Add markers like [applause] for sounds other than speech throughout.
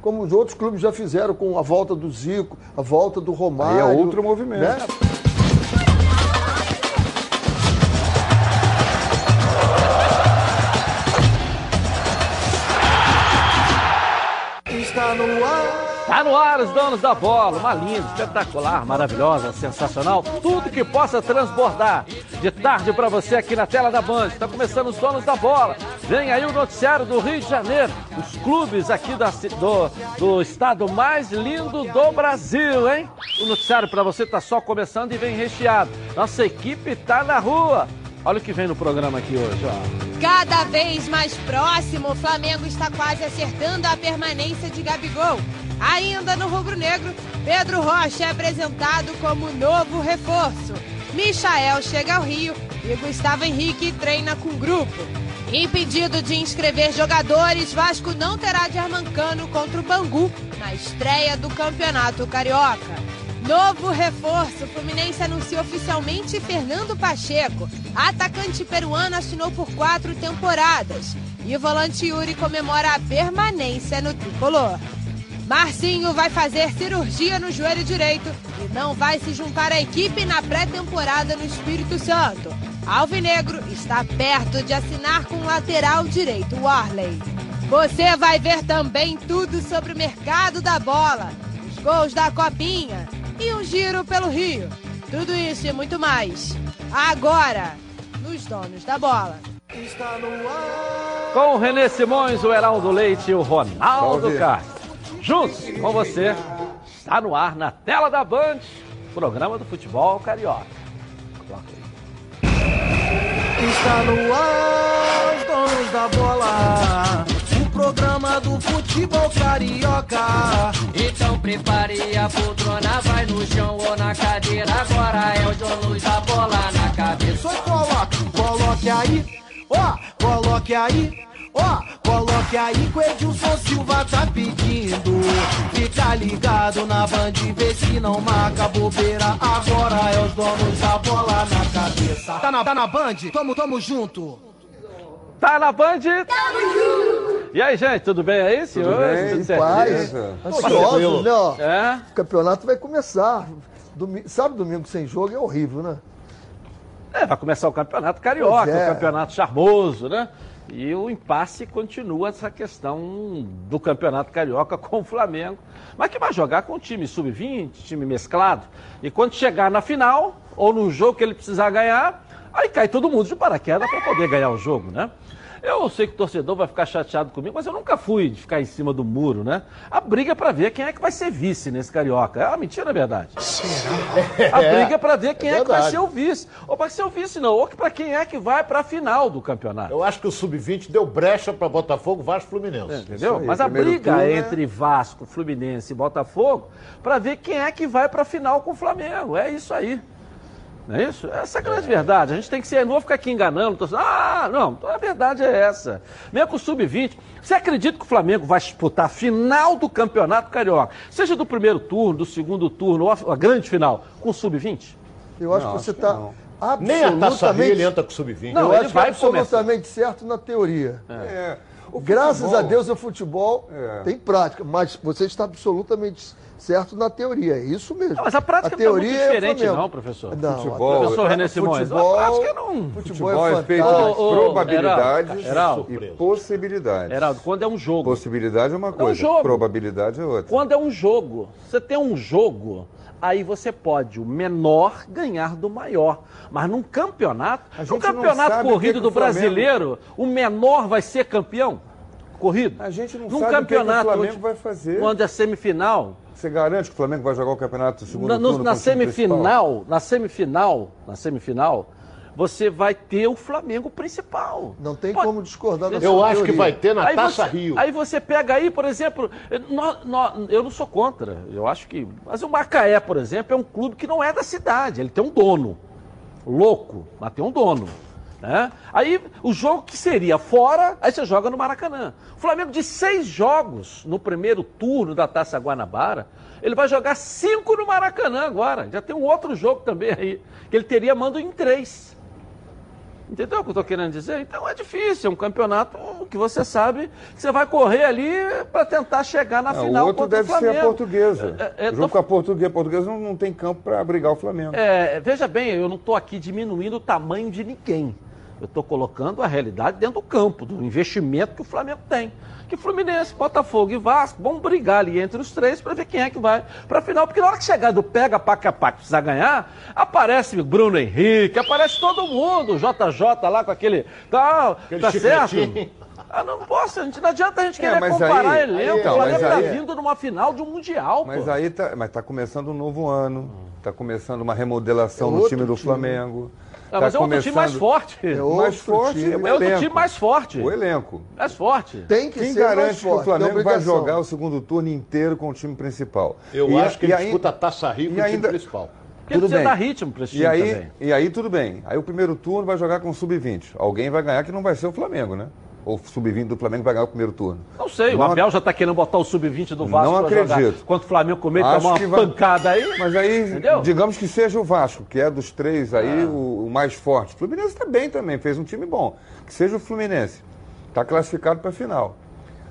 como os outros clubes já fizeram com a volta do Zico, a volta do Romário. Aí é outro movimento. Né? Tá no ar os donos da bola, uma linda, espetacular, maravilhosa, sensacional, tudo que possa transbordar. De tarde para você aqui na tela da Band. Está começando os donos da bola. Vem aí o noticiário do Rio de Janeiro, os clubes aqui da, do, do estado mais lindo do Brasil, hein? O noticiário para você tá só começando e vem recheado. Nossa equipe tá na rua. Olha o que vem no programa aqui hoje, ó. Cada vez mais próximo, o Flamengo está quase acertando a permanência de Gabigol. Ainda no rubro-negro, Pedro Rocha é apresentado como novo reforço. Michael chega ao Rio e Gustavo Henrique treina com o grupo. Impedido de inscrever jogadores, Vasco não terá de Armancano contra o Bangu na estreia do Campeonato Carioca. Novo reforço, Fluminense anunciou oficialmente Fernando Pacheco. Atacante peruano assinou por quatro temporadas. E o volante Yuri comemora a permanência no tricolor. Marcinho vai fazer cirurgia no joelho direito e não vai se juntar à equipe na pré-temporada no Espírito Santo. Alvinegro está perto de assinar com o lateral direito, Warley. Você vai ver também tudo sobre o mercado da bola, os gols da Copinha e um giro pelo Rio. Tudo isso e muito mais. Agora, nos Donos da Bola. Está no ar. Com o Renê Simões, o Heraldo Leite e o Ronaldo Castro. Juntos com você, está no ar na tela da Band, programa do futebol carioca. Está no ar, os donos da bola. O programa do futebol carioca. Então prepare a poltrona, vai no chão ou na cadeira. Agora é os donos da bola na cabeça. Só coloque, coloque aí, ó, coloque aí. Ó, oh, coloque aí que o Edilson Silva tá pedindo. Fica ligado na band, vê se não marca bobeira. Agora é os donos da bola na cabeça. Tá na, tá na band? Tamo, tamo junto. Tá na band? Tamo junto. E aí, gente, tudo bem aí, senhores? Tudo bem, tudo certo? Paz. Ansiosos, né? Ó, é? O campeonato vai começar. Domingo, sabe, domingo sem jogo é horrível, né? É, vai começar o campeonato carioca, é. o campeonato charmoso, né? E o impasse continua essa questão do Campeonato Carioca [laughs] com o Flamengo, mas que vai jogar com time sub-20, time mesclado. E quando chegar na final, ou no jogo que ele precisar ganhar, aí cai todo mundo de paraquedas para poder ganhar o jogo, né? Eu sei que o torcedor vai ficar chateado comigo, mas eu nunca fui de ficar em cima do muro, né? A briga é para ver quem é que vai ser vice nesse carioca. É uma mentira, é verdade. Será? A briga é para ver quem é, é, que vai ser o vice. Ou para ser o vice, não. Ou para quem é que vai para a final do campeonato. Eu acho que o sub-20 deu brecha para Botafogo, Vasco Fluminense. É, entendeu? Aí, mas a briga turno, entre Vasco, Fluminense e Botafogo para ver quem é que vai para a final com o Flamengo. É isso aí. Não é isso? Essa é a grande verdade. A gente tem que ser, não vou ficar aqui enganando. Tô, ah, não, a verdade é essa. Mesmo com o Sub-20, você acredita que o Flamengo vai disputar a final do Campeonato Carioca? Seja do primeiro turno, do segundo turno, ou a, grande final, com o Sub-20? Eu acho não, que você está. Nem a Taça Rio ele entra com o Sub-20. Não, eu acho vai absolutamente começar. certo na teoria. É. É. Graças a Deus o futebol é. tem prática, mas você está absolutamente certo na teoria. É isso mesmo. Não, mas a prática a teoria não é muito diferente, é não, professor. Não, futebol, professor René Simões. Futebol, a prática não. Futebol, futebol é, é feito de probabilidades Heraldo, e possibilidades. Heraldo, quando é um jogo. Possibilidade é uma coisa, é um probabilidade é outra. Quando é um jogo, você tem um jogo aí você pode o menor ganhar do maior. Mas num campeonato, no campeonato corrido que do Flamengo... brasileiro, o menor vai ser campeão corrido. A gente não num sabe campeonato o que, o Flamengo vai fazer. Quando é semifinal, você garante que o Flamengo vai jogar o campeonato segundo na, turno na semifinal, na semifinal, na semifinal, você vai ter o Flamengo principal. Não tem Pode... como discordar da Eu sua acho teoria. que vai ter na aí Taça você, Rio. Aí você pega aí, por exemplo, eu não sou contra, eu acho que. Mas o Macaé, por exemplo, é um clube que não é da cidade, ele tem um dono. Louco, mas tem um dono. Né? Aí o jogo que seria fora, aí você joga no Maracanã. O Flamengo de seis jogos no primeiro turno da Taça Guanabara, ele vai jogar cinco no Maracanã agora. Já tem um outro jogo também aí, que ele teria mando em três. Entendeu o que eu estou querendo dizer? Então é difícil, é um campeonato que você sabe que você vai correr ali para tentar chegar na não, final. O outro deve o ser a portuguesa. É, é, Junto tô... com a portuguesa. A portuguesa não, não tem campo para abrigar o Flamengo. É, veja bem, eu não estou aqui diminuindo o tamanho de ninguém. Eu estou colocando a realidade dentro do campo, do investimento que o Flamengo tem que Fluminense, Botafogo e Vasco vão brigar ali entre os três para ver quem é que vai para a final. Porque na hora que chegar do pega paca paca precisar ganhar, aparece Bruno Henrique, aparece todo mundo, JJ lá com aquele tal, aquele tá certo? Ah, não posso, a gente, não adianta a gente é, querer comparar aí, elenco. Então, o Flamengo está vindo numa final de um Mundial. Mas pô. aí tá, mas tá começando um novo ano, está começando uma remodelação é no time do time. Flamengo. Não, tá mas é outro time mais forte. É outro mais forte. Time, é outro elenco. time mais forte. O elenco. Mais forte. Tem que Quem ser garante mais forte, que o Flamengo vai jogar o segundo turno inteiro com o time principal? Eu e acho que ele aí, disputa a Taça Rio com o time principal. Porque tudo bem. dar ritmo para esse time e aí, também. E aí tudo bem. Aí o primeiro turno vai jogar com o sub-20. Alguém vai ganhar que não vai ser o Flamengo, né? Ou sub-20 do Flamengo vai ganhar o primeiro turno? Não sei, não o Abel já está querendo botar o sub-20 do Vasco Não acredito. Quanto o Flamengo comer, tomar uma vai... pancada aí. Mas aí, Entendeu? digamos que seja o Vasco, que é dos três aí ah. o, o, mais forte. O Fluminense está bem também, fez um time bom. Que seja o Fluminense. Está classificado para a final.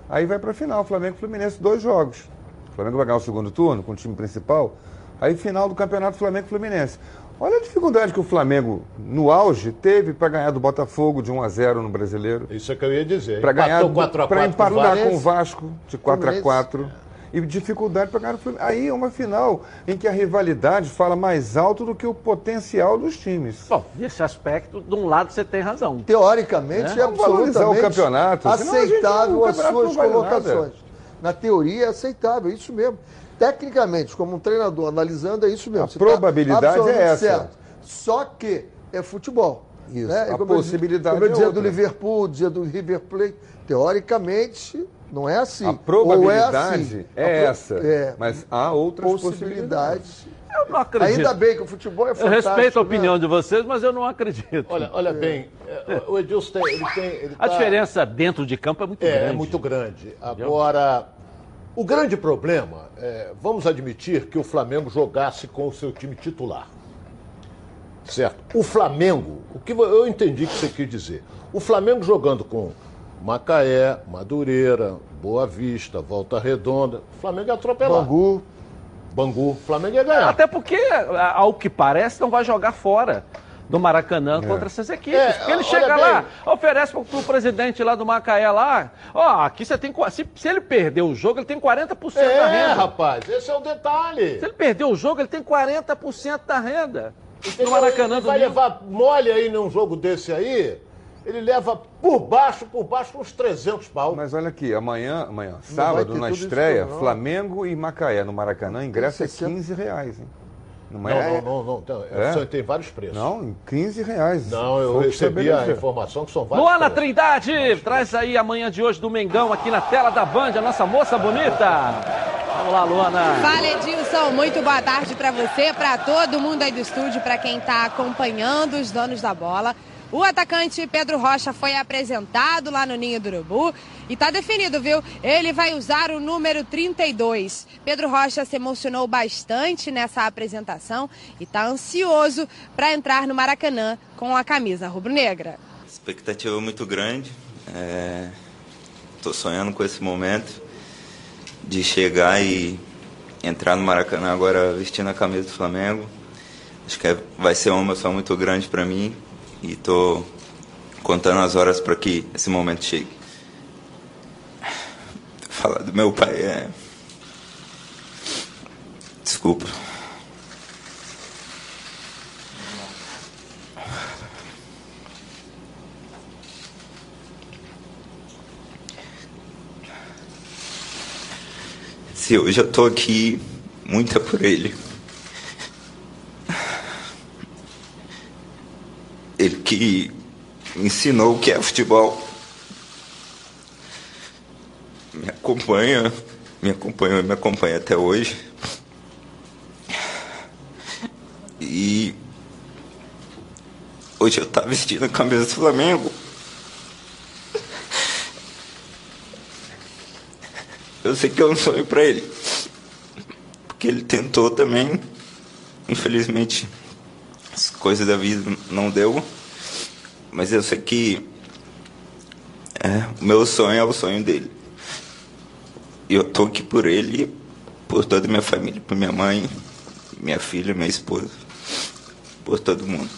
Aí vai para a final, Flamengo e Fluminense, dois jogos. O Flamengo vai ganhar o segundo turno com o time principal. Aí final do campeonato Flamengo e Fluminense. Olha a dificuldade que o Flamengo, no auge, teve para ganhar do Botafogo de 1 a 0 no Brasileiro. Isso é que eu ia dizer. Para ganhar para empatar com o Vasco de 4 a 4 e dificuldade para ganhar o Flamengo. Aí é uma final em que a rivalidade fala mais alto do que o potencial dos times. Bom, nesse aspecto, de um lado você tem razão. Teoricamente, é, é absolutamente o campeonato, aceitável as suas colocações. Na teoria é aceitável, isso mesmo tecnicamente, como um treinador analisando, é isso mesmo. A Você tá probabilidade tá é essa. Certo. Só que é futebol. Isso. Né? A como possibilidade eu, como eu dizia é do Liverpool, dizia do River Plate, teoricamente não é assim. A probabilidade é, assim. é essa. É, mas há outras possibilidades. possibilidades. Eu não acredito. Ainda bem que o futebol é fantástico. Eu respeito a opinião né? de vocês, mas eu não acredito. Olha, olha bem, é, o Edilson tem, ele tem. Ele a tá... diferença dentro de campo é muito é, grande. É muito grande. Agora, o grande problema, é, vamos admitir que o Flamengo jogasse com o seu time titular. Certo? O Flamengo, o que eu entendi que você quis dizer. O Flamengo jogando com Macaé, Madureira, Boa Vista, Volta Redonda, o Flamengo ia atropelar. Bangu. Bangu, o Flamengo ia ganhar. Até porque, ao que parece, não vai jogar fora do Maracanã é. contra essas equipes. É, porque ele chega lá, oferece para o presidente lá do Macaé lá, ó, aqui você tem. Se, se ele perder o jogo, ele tem 40% é, da renda. É, rapaz, esse é o detalhe. Se ele perder o jogo, ele tem 40% da renda. Entendeu? No Maracanã ele vai levar mole aí num jogo desse aí ele leva por baixo, por baixo, uns 300 pau. Mas olha aqui, amanhã, amanhã sábado, na estreia, Flamengo e Macaé no Maracanã, ingresso é 15 reais, hein? Não, é? não, não, não, é? Tem vários preços. Não, 15 reais. Não, eu recebi a informação que são vários Luana preços. Trindade, traz aí amanhã de hoje do Mengão aqui na tela da Band, a nossa moça bonita. Vamos lá, Luana. Fala, Edilson. Muito boa tarde para você, para todo mundo aí do estúdio, para quem está acompanhando os donos da bola. O atacante Pedro Rocha foi apresentado lá no Ninho do Urubu e está definido, viu? Ele vai usar o número 32. Pedro Rocha se emocionou bastante nessa apresentação e está ansioso para entrar no Maracanã com a camisa rubro-negra. Expectativa muito grande. Estou é... sonhando com esse momento de chegar e entrar no Maracanã agora vestindo a camisa do Flamengo. Acho que é... vai ser uma emoção muito grande para mim e tô contando as horas para que esse momento chegue. Falar do meu pai é. Desculpa. Se hoje eu tô aqui, muito é por ele. Ele que ensinou o que é futebol. Me acompanha, me acompanha, me acompanha até hoje. E hoje eu estava vestindo a camisa do Flamengo. Eu sei que é um sonho para ele. Porque ele tentou também, infelizmente as coisas da vida não deu. mas eu sei que é, o meu sonho é o sonho dele. E eu tô aqui por ele, por toda a minha família, por minha mãe, minha filha, minha esposa, por todo mundo.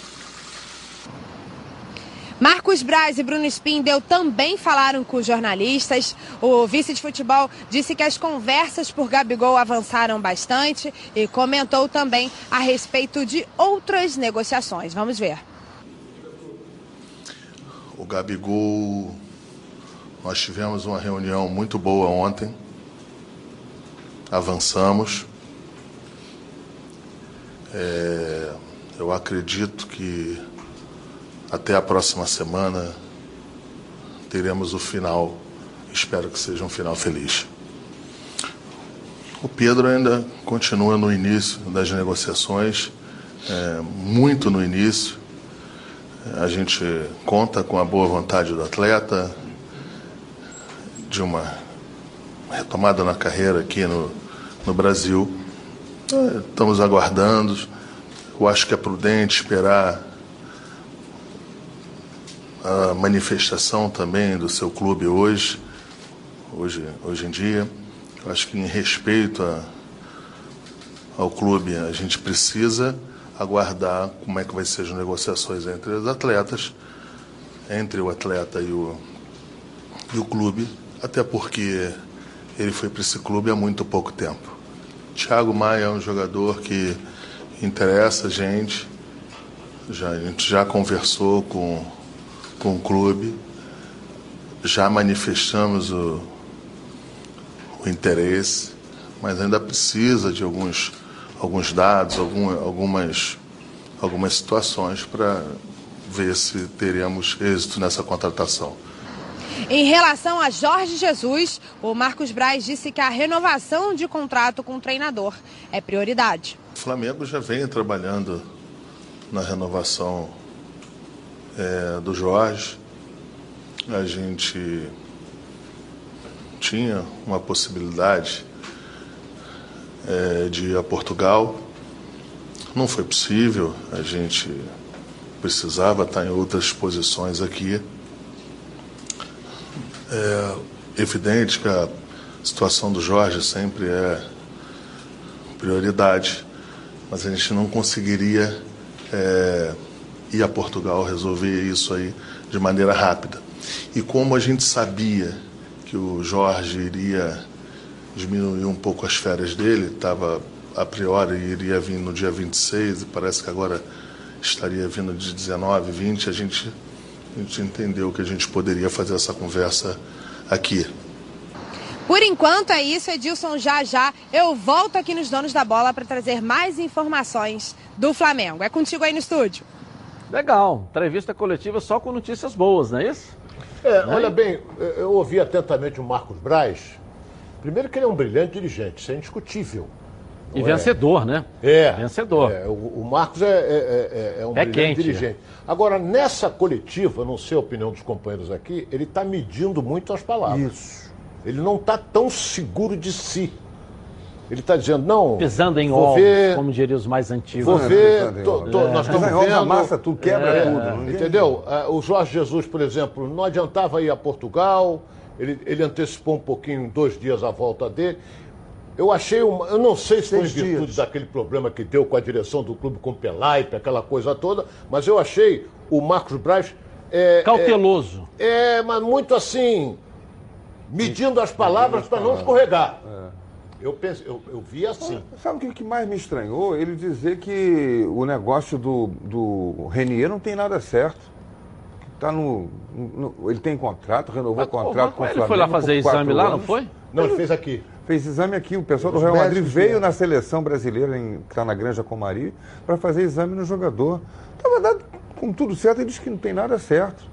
Marcos Braz e Bruno Spindel também falaram com jornalistas. O vice de futebol disse que as conversas por Gabigol avançaram bastante e comentou também a respeito de outras negociações. Vamos ver. O Gabigol, nós tivemos uma reunião muito boa ontem. Avançamos. É, eu acredito que até a próxima semana teremos o final. Espero que seja um final feliz. O Pedro ainda continua no início das negociações, é, muito no início. A gente conta com a boa vontade do atleta, de uma retomada na carreira aqui no, no Brasil. É, estamos aguardando. Eu acho que é prudente esperar a manifestação também do seu clube hoje, hoje, hoje em dia. Eu acho que em respeito a, ao clube, a gente precisa aguardar como é que vai ser as negociações entre os atletas, entre o atleta e o, e o clube, até porque ele foi para esse clube há muito pouco tempo. Thiago Maia é um jogador que interessa a gente, já, a gente já conversou com com o clube, já manifestamos o, o interesse, mas ainda precisa de alguns, alguns dados, algum, algumas, algumas situações para ver se teremos êxito nessa contratação. Em relação a Jorge Jesus, o Marcos Braz disse que a renovação de contrato com o treinador é prioridade. O Flamengo já vem trabalhando na renovação é, do Jorge, a gente tinha uma possibilidade é, de ir a Portugal. Não foi possível, a gente precisava estar em outras posições aqui. É evidente que a situação do Jorge sempre é prioridade, mas a gente não conseguiria é, ir a Portugal resolver isso aí de maneira rápida. E como a gente sabia que o Jorge iria diminuir um pouco as férias dele, estava a priori iria vir no dia 26 e parece que agora estaria vindo de 19, 20, a gente, a gente entendeu que a gente poderia fazer essa conversa aqui. Por enquanto é isso, Edilson. Já já eu volto aqui nos Donos da Bola para trazer mais informações do Flamengo. É contigo aí no estúdio. Legal, entrevista coletiva só com notícias boas, não é isso? É, olha bem, eu ouvi atentamente o Marcos Braz. Primeiro que ele é um brilhante dirigente, isso é indiscutível. E vencedor, é? né? É. Vencedor. É, o, o, Marcos é, é, é, é um é brilhante quente, dirigente. Agora, nessa coletiva, não sei a opinião dos companheiros aqui, ele está medindo muito as palavras. Isso. Ele não está tão seguro de si. Ele está dizendo, não. Pisando em ovos, ver, como diriam os mais antigos. Vou ver, tô, tô, nós estamos vendo. A massa, tu quebra é, tudo. Entendeu? É, o Jorge Jesus, por exemplo, não adiantava ir a Portugal, ele, ele antecipou um pouquinho, dois dias, a volta dele. Eu achei, uma, eu não sei se foi em virtude dias. daquele problema que deu com a direção do clube com o Pelaipe, aquela coisa toda, mas eu achei o Marcos Braz. É, Cauteloso. É, é, mas muito assim, medindo as palavras para não escorregar. É. Eu, penso, eu, eu vi assim. Sabe o que mais me estranhou? Ele dizer que o negócio do, do Renier não tem nada certo. Tá no, no ele tem contrato, renovou o contrato com o Flamengo. Ele foi lá fazer exame lá, não foi? Não, ele fez aqui. Fez exame aqui. O pessoal do Real Madrid veio na seleção brasileira, em, que está na Granja Comari, para fazer exame no jogador. Estava dado com tudo certo, ele disse que não tem nada certo.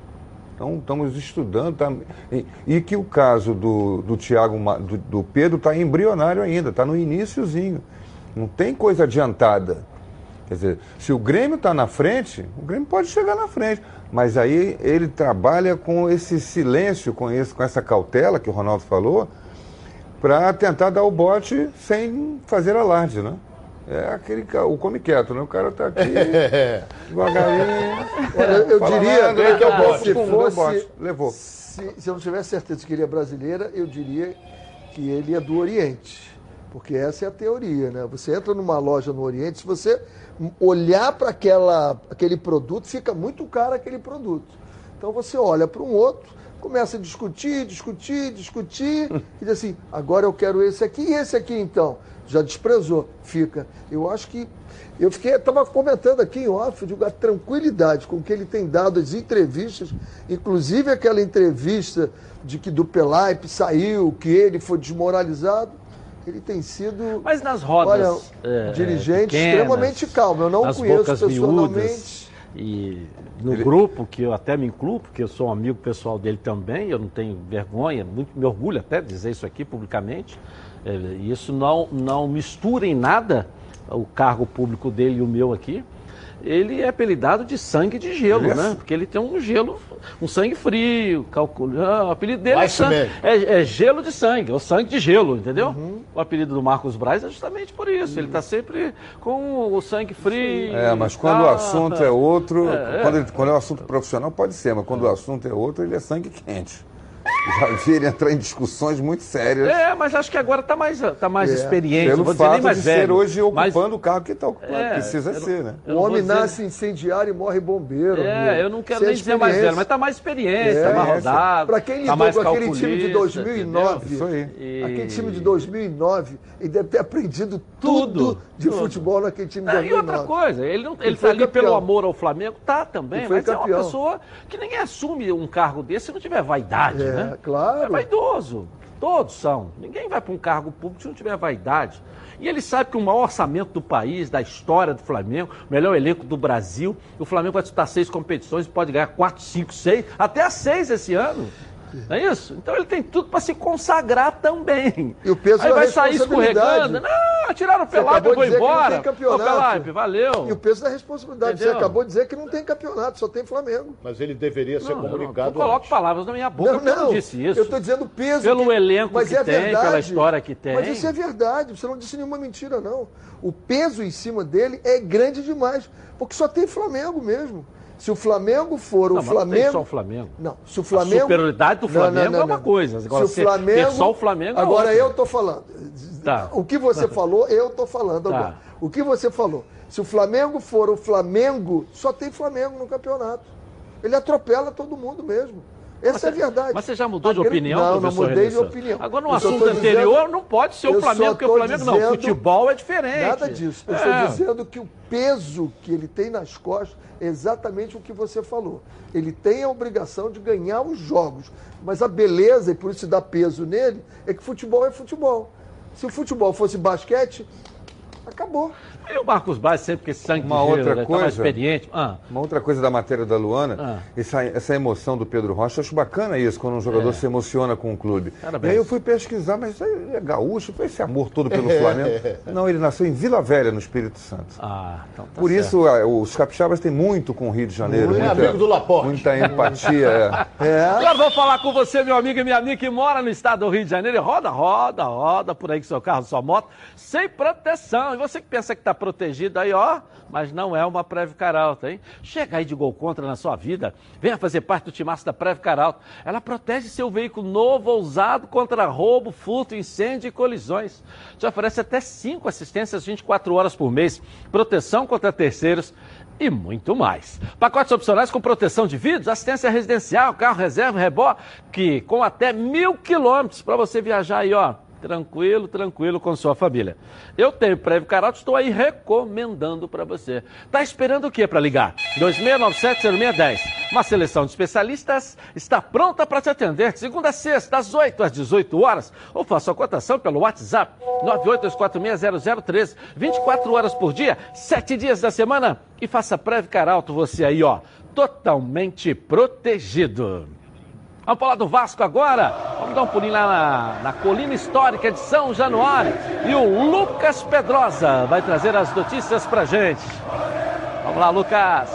Então, estamos estudando. Tá, e, e, que o caso do, do Tiago, do, do Pedro, está embrionário ainda, está no iníciozinho. Não tem coisa adiantada. Quer dizer, se o Grêmio está na frente, o Grêmio pode chegar na frente. Mas aí ele trabalha com esse silêncio, com, esse, com essa cautela que o Ronaldo falou, para tentar dar o bote sem fazer alarde, né? É aquele o come quieto, né? O cara tá aqui [laughs] devagarinho. Olha, eu diria falando, é que gosto, se pum, fosse. Levou. Se, se eu não tivesse certeza que ele é brasileira, eu diria que ele é do Oriente. Porque essa é a teoria, né? Você entra numa loja no Oriente, se você olhar para aquele produto, fica muito caro aquele produto. Então você olha para um outro, começa a discutir, discutir, discutir, [laughs] e diz assim, agora eu quero esse aqui e esse aqui então. Já desprezou, fica. Eu acho que. Eu fiquei, estava comentando aqui em off, digo, a tranquilidade com que ele tem dado as entrevistas, inclusive aquela entrevista de que do Pelaipe saiu, que ele foi desmoralizado ele tem sido. Mas nas rodas. Olha, é, dirigente pequenas, extremamente calmo. Eu não nas conheço bocas pessoalmente. Miúdas, e no ele... grupo, que eu até me incluo, porque eu sou um amigo pessoal dele também, eu não tenho vergonha, muito me orgulho até de dizer isso aqui publicamente. É, isso não, não mistura em nada o cargo público dele e o meu aqui ele é apelidado de sangue de gelo, né? Porque ele tem um gelo, um sangue frio, calcula. Ah, o apelido dele é, sangue, é, é, gelo de sangue, ou sangue de gelo, entendeu? Uhum. O apelido do Marcos Braz é justamente por isso. Uhum. Ele está sempre com o sangue frio. É, mas quando o assunto é outro, é, quando, ele, quando é um assunto profissional, pode ser, mas quando o assunto é outro, ele é sangue quente já vi ele entrar em discussões muito sérias. É, mas acho que agora está mais, tá mais é. experiente. Pelo fato mais de velho. ser hoje ocupando mas... o carro que tá, é, precisa ser, né? O homem nasce incendiário e morre bombeiro. É, eu não quero nem dizer mais velho, mas está mais experiente, está é, mais rodado. Para quem tá lidou com aquele time de 2009, isso aí. E... aquele time de 2009, ele deve ter aprendido tudo, tudo de tudo. futebol naquele time de 2009. É, e outra coisa, ele está ali pelo amor ao Flamengo, tá também, mas campeão. é uma pessoa que ninguém assume um cargo desse se não tiver vaidade, é, né? Claro. É vaidoso. Todos são. Ninguém vai para um cargo público se não tiver vaidade. E ele sabe que o maior orçamento do país, da história do Flamengo, o melhor elenco do Brasil, o Flamengo vai disputar seis competições e pode ganhar quatro, cinco, seis, até seis esse ano. Não é isso? Então ele tem tudo para se consagrar também. E o peso Aí da vai sair escorregando. Não, tiraram o Pelaipe e vou embora. Ô, Pelaipe, valeu. E o peso da responsabilidade. Entendeu? Você acabou de dizer que não tem campeonato, só tem Flamengo. Mas ele deveria ser não, comunicado. Não, não coloque palavras na minha boca, não, não, eu não disse isso. Eu estou dizendo peso. Pelo que... elenco mas que é tem, verdade. pela história que tem. Mas isso é verdade, você não disse nenhuma mentira, não. O peso em cima dele é grande demais, porque só tem Flamengo mesmo. Se o Flamengo for não, o Flamengo. Não só o Flamengo. Não, se o Flamengo. A superioridade do Flamengo não, não, é uma coisa. Agora, se o Flamengo. só o Flamengo é Agora outra. eu estou falando. Tá. O que você [laughs] falou, eu estou falando tá. agora. O que você falou? Se o Flamengo for o Flamengo, só tem Flamengo no campeonato. Ele atropela todo mundo mesmo. Essa é a verdade. Mas você já mudou de opinião, Não, não mudei de opinião. Agora, no assunto anterior, dizendo, não pode ser o Flamengo, porque o Flamengo dizendo, não. Futebol é diferente. Nada disso. Eu é. estou dizendo que o peso que ele tem nas costas é exatamente o que você falou. Ele tem a obrigação de ganhar os jogos. Mas a beleza, e por isso dá peso nele, é que futebol é futebol. Se o futebol fosse basquete, acabou. E o Marcos Braz sempre que esse sangue uma outra giro, né? coisa, tá experiente. Ah. Uma outra coisa da matéria da Luana, ah. essa, essa emoção do Pedro Rocha, eu acho bacana isso, quando um jogador é. se emociona com o clube. Parabéns. E aí eu fui pesquisar, mas isso aí é gaúcho, foi esse amor todo pelo [laughs] Flamengo. Não, ele nasceu em Vila Velha, no Espírito Santo. Ah, então tá Por certo. isso, os capixabas têm muito com o Rio de Janeiro. Muito, muita, amigo do Laporte. Muita empatia. é. [laughs] é. Agora vou falar com você, meu amigo e minha amiga que mora no estado do Rio de Janeiro. Roda, roda, roda por aí com seu carro, sua moto, sem proteção. E você que pensa que está protegido aí, ó mas não é uma Preve Caralto, hein? Chega aí de gol contra na sua vida, venha fazer parte do timaço da Preve Caralto. Ela protege seu veículo novo ou usado contra roubo, furto, incêndio e colisões. Te oferece até cinco assistências 24 horas por mês, proteção contra terceiros e muito mais. Pacotes opcionais com proteção de vidros, assistência residencial, carro reserva, reboque, com até mil quilômetros para você viajar aí, ó Tranquilo, tranquilo com sua família. Eu tenho Prévio Caralto, estou aí recomendando para você. Tá esperando o que para ligar? 2697-0610. Uma seleção de especialistas está pronta para te atender de segunda a sexta, das 8 às 18 horas. Ou faça a cotação pelo WhatsApp 982460013. 24 horas por dia, 7 dias da semana. E faça Prévio Caralto você aí, ó, totalmente protegido. Vamos falar do Vasco agora. Vamos dar um pulinho lá na, na colina histórica de São Januário. E o Lucas Pedrosa vai trazer as notícias pra gente. Vamos lá, Lucas.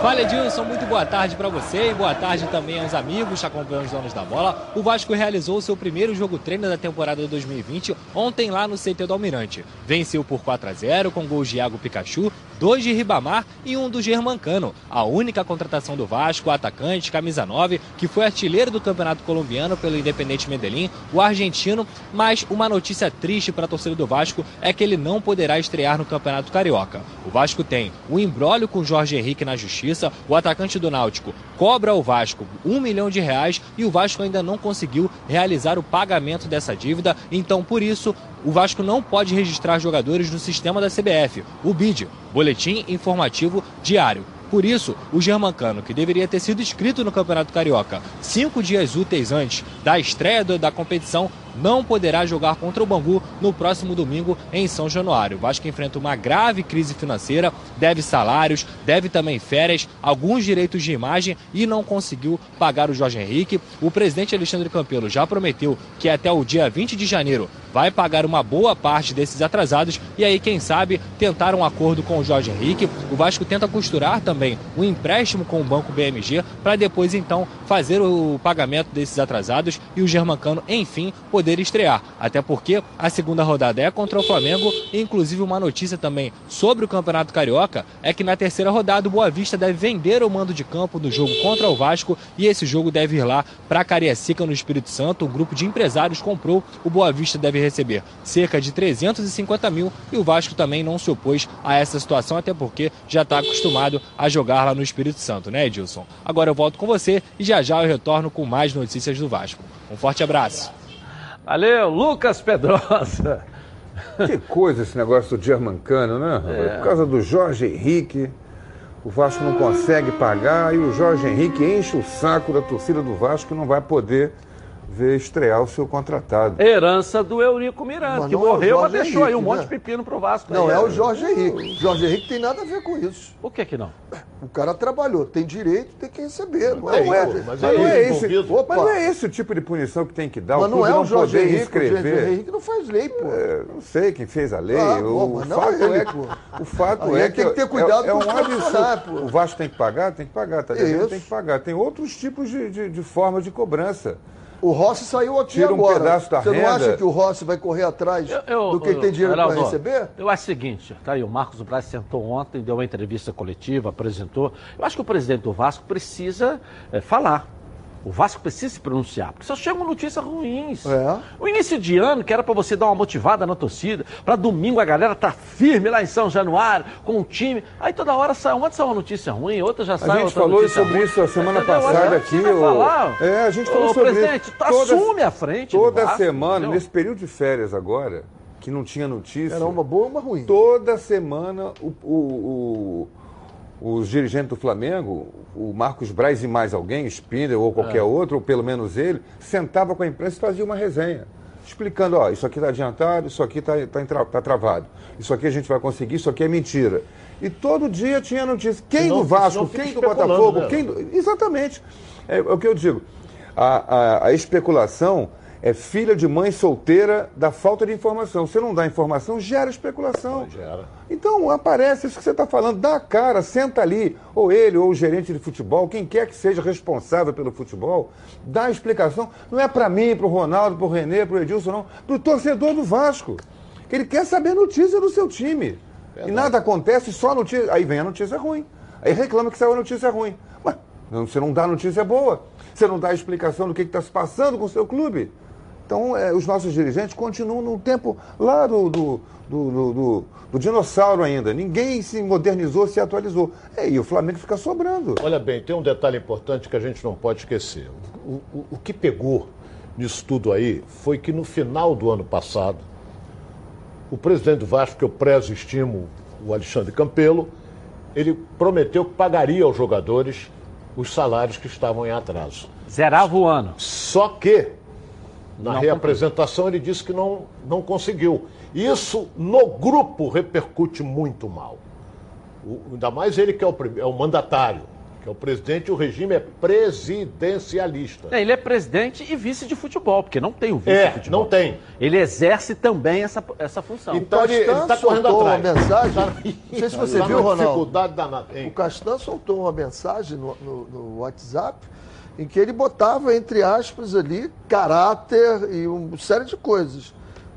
Fala Edilson, muito boa tarde para você e boa tarde também aos amigos que acompanham os donos da bola. O Vasco realizou seu primeiro jogo treino da temporada 2020 ontem lá no CT do Almirante. Venceu por 4 a 0 com gols de Iago Pikachu, dois de Ribamar e um do Germancano. A única contratação do Vasco, atacante, camisa 9, que foi artilheiro do Campeonato Colombiano pelo Independente Medellín, o argentino. Mas uma notícia triste para a torcida do Vasco é que ele não poderá estrear no Campeonato Carioca. O Vasco tem o embrólio com Jorge Henrique na justiça Justiça, o atacante do Náutico cobra ao Vasco um milhão de reais e o Vasco ainda não conseguiu realizar o pagamento dessa dívida. Então, por isso, o Vasco não pode registrar jogadores no sistema da CBF, o BID, Boletim Informativo Diário. Por isso, o Germancano, que deveria ter sido inscrito no Campeonato Carioca cinco dias úteis antes da estreia da competição, não poderá jogar contra o Bangu no próximo domingo em São Januário. O Vasco enfrenta uma grave crise financeira, deve salários, deve também férias, alguns direitos de imagem e não conseguiu pagar o Jorge Henrique. O presidente Alexandre Campelo já prometeu que até o dia 20 de janeiro vai pagar uma boa parte desses atrasados e aí, quem sabe, tentar um acordo com o Jorge Henrique. O Vasco tenta costurar também um empréstimo com o Banco BMG para depois então fazer o pagamento desses atrasados e o Germancano, enfim, poder estrear. Até porque a segunda rodada é contra o Flamengo. E, inclusive, uma notícia também sobre o Campeonato Carioca é que na terceira rodada o Boa Vista deve vender o mando de campo do jogo contra o Vasco. E esse jogo deve ir lá para Cariacica, no Espírito Santo. Um grupo de empresários comprou. O Boa Vista deve receber cerca de 350 mil. E o Vasco também não se opôs a essa situação, até porque já está acostumado a jogar lá no Espírito Santo, né, Edilson? Agora eu volto com você e já já eu retorno com mais notícias do Vasco. Um forte abraço. Valeu, Lucas Pedrosa. Que coisa esse negócio do Germancano, né? É. Por causa do Jorge Henrique, o Vasco não consegue pagar e o Jorge Henrique enche o saco da torcida do Vasco e não vai poder ver estrear o seu contratado. Herança do Eurico Miranda, mas que é morreu, é mas deixou Henrique, aí um monte né? de pepino pro Vasco. Não, aí, é o Jorge Henrique. Jorge Henrique tem nada a ver com isso. Por que que não? O cara trabalhou, tem direito, tem que receber. Não, é, é, mas, não é esse, mas não é esse o tipo de punição que tem que dar. Mas o não é o Jorge Henrique, escrever. o Jorge Henrique não faz lei, pô. É, não sei quem fez a lei. Ah, o, pô, fato é, que, o fato é que tem que ter cuidado é, é um absurdo. O Vasco tem que pagar, tem que pagar, tá tem que pagar. Tem outros tipos de, de, de forma de cobrança. O Rossi saiu aqui Tira agora. um pedaço da Você renda. não acha que o Rossi vai correr atrás eu, eu, do que tem dinheiro para receber? Eu acho o seguinte, tá aí, o Marcos Braz sentou ontem, deu uma entrevista coletiva, apresentou. Eu acho que o presidente do Vasco precisa é, falar. O Vasco precisa se pronunciar, porque só chegam notícias ruins. É. O início de ano, que era para você dar uma motivada na torcida, para domingo a galera tá firme lá em São Januário, com o time. Aí toda hora sai, uma sai uma notícia ruim, outra já sai A gente falou sobre ruim. isso a semana Entendeu? passada aqui. O... Falar. É, a gente falou Ô, sobre presidente, isso. Toda, assume a frente. Toda Vasco, semana, entendeu? nesse período de férias agora, que não tinha notícia. Era uma boa ou uma ruim? Toda semana o, o, o, os dirigentes do Flamengo, o Marcos Braz e mais alguém, Spindler ou qualquer É. outro, ou pelo menos ele, sentava com a imprensa e fazia uma resenha. Explicando, ó, isso aqui está adiantado, isso aqui está tá, entra- tá travado, isso aqui a gente vai conseguir, isso aqui é mentira. E todo dia tinha notícia. Quem do Vasco, quem do Botafogo, né? quem do... Exatamente. É, é o que eu digo. A, a- a especulação é filha de mãe solteira da falta de informação. Se não dá informação, gera especulação. Gera. Então aparece isso que você está falando, dá a cara, senta ali, ou ele, ou o gerente de futebol, quem quer que seja responsável pelo futebol, dá a explicação. Não é para mim, para o Ronaldo, para o Renê, para o Edilson, não, para o torcedor do Vasco. Que ele quer saber notícia do seu time. E nada acontece, só notícia. Aí vem a notícia ruim. Aí reclama que saiu a notícia ruim. Mas você não dá notícia boa. Você não dá explicação do que está se passando com o seu clube. Então, é, os nossos dirigentes continuam no tempo lá do, do, do, do- do- do dinossauro ainda. Ninguém se modernizou, se atualizou. É, e o Flamengo fica sobrando. Olha bem, tem um detalhe importante que a gente não pode esquecer. O, o- o que pegou nisso tudo aí foi que no final do ano passado, o presidente do Vasco, que eu prezo e estimo, o Alexandre Campelo, ele prometeu que pagaria aos jogadores os salários que estavam em atraso. Zerava o ano. Só que, na Não reapresentação, ele disse que não, não conseguiu. Isso, no grupo, repercute muito mal. O- ainda mais ele que é o, é o mandatário. Que é o presidente, o regime é presidencialista. É, ele é presidente e vice de futebol, porque não tem o vice É, de futebol. não tem. Ele exerce também essa, essa função. Então ele, ele Castan tá correndo soltou atrás. uma mensagem, Tá- [laughs] não sei se você tá viu, Ronaldo. dificuldade danada. O Castan soltou uma mensagem no, no- no WhatsApp em que ele botava, entre aspas, ali, caráter e uma série de coisas.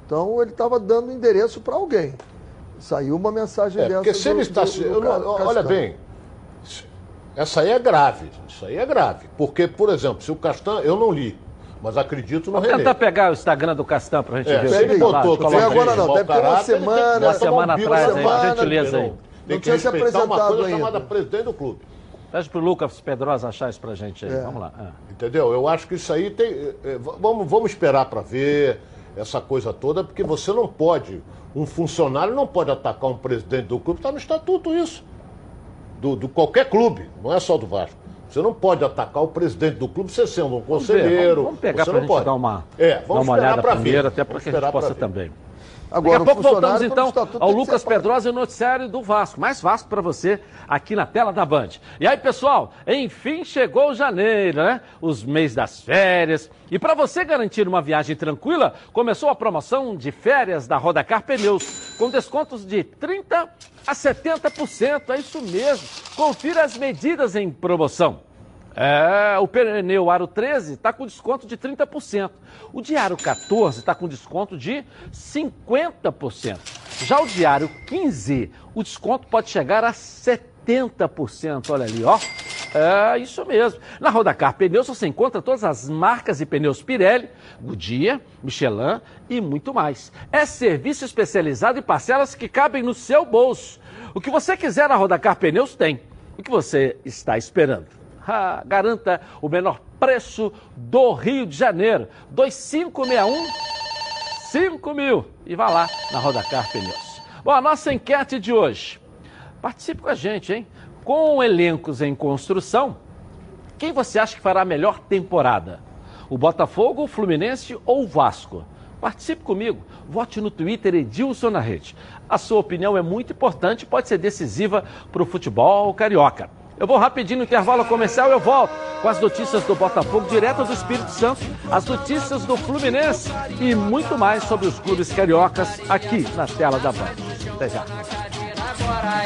Então ele estava dando endereço para alguém. Saiu uma mensagem É, dessa. porque se do- ele está. do- se- do eu não- Ca- olha bem, essa aí é grave. Isso aí é grave. Porque, por exemplo, se o Castan. Eu não li, mas acredito no Vamos René. tentar pegar o Instagram do Castan pra gente É, ver. se ele botou, Foi aí. agora não, deve ter uma que semana- uma semana um bico atrás aí, semana, por gentileza aí. Não Tem que tinha se respeitar uma apresentado coisa ainda. chamada presidente do clube. Pede pro Lucas Pedrosa achar isso pra gente aí. É. Vamos lá. É. Entendeu? Eu acho que isso aí tem. eh, eh, vamos, vamos esperar para ver essa coisa toda, porque você não pode. Um funcionário não pode atacar um presidente do clube, está no estatuto isso. Do, do qualquer clube, não é só do Vasco. Você não pode atacar o presidente do clube, você sendo um Vamos ver, conselheiro. Vamos, vamos pegar não gente pode. dar uma, É, dar vamos uma esperar olhada pra primeiro, ver. até para que a gente possa ver. também. Agora, Daqui a pouco voltamos então ao Lucas. Pedrosa e o noticiário do Vasco. Mais Vasco para você aqui na tela da Band. E aí, pessoal, enfim chegou janeiro, né? Os meses das férias. E para você garantir uma viagem tranquila, começou a promoção de férias da Rodacar Pneus, com descontos de 30 a 70%. É isso mesmo. Confira as medidas em promoção. É, o pneu aro 13 está com desconto de 30%. O de aro 14 está com desconto de 50%. Já o de aro 15, o desconto pode chegar a 70%. Olha ali, ó. É isso mesmo. Na Rodacar Pneus você encontra todas as marcas de pneus Pirelli, Goodyear, Michelin e muito mais. É serviço especializado em parcelas que cabem no seu bolso. O que você quiser na Rodacar Pneus tem. O que você está esperando? Garanta o menor preço do Rio de Janeiro. 2561 5 mil. E vá lá na Rodacar Pneus. Bom, a nossa enquete de hoje. Participe com a gente, hein? Com elencos em construção, quem você acha que fará a melhor temporada? O Botafogo, o Fluminense ou o Vasco? Participe comigo. Vote no Twitter Edilson na rede. A sua opinião é muito importante pode ser decisiva para o futebol carioca. Eu vou rapidinho no intervalo comercial e eu volto com as notícias do Botafogo direto do Espírito Santo, as notícias do Fluminense e muito mais sobre os clubes cariocas aqui na tela da Band. Até já. Agora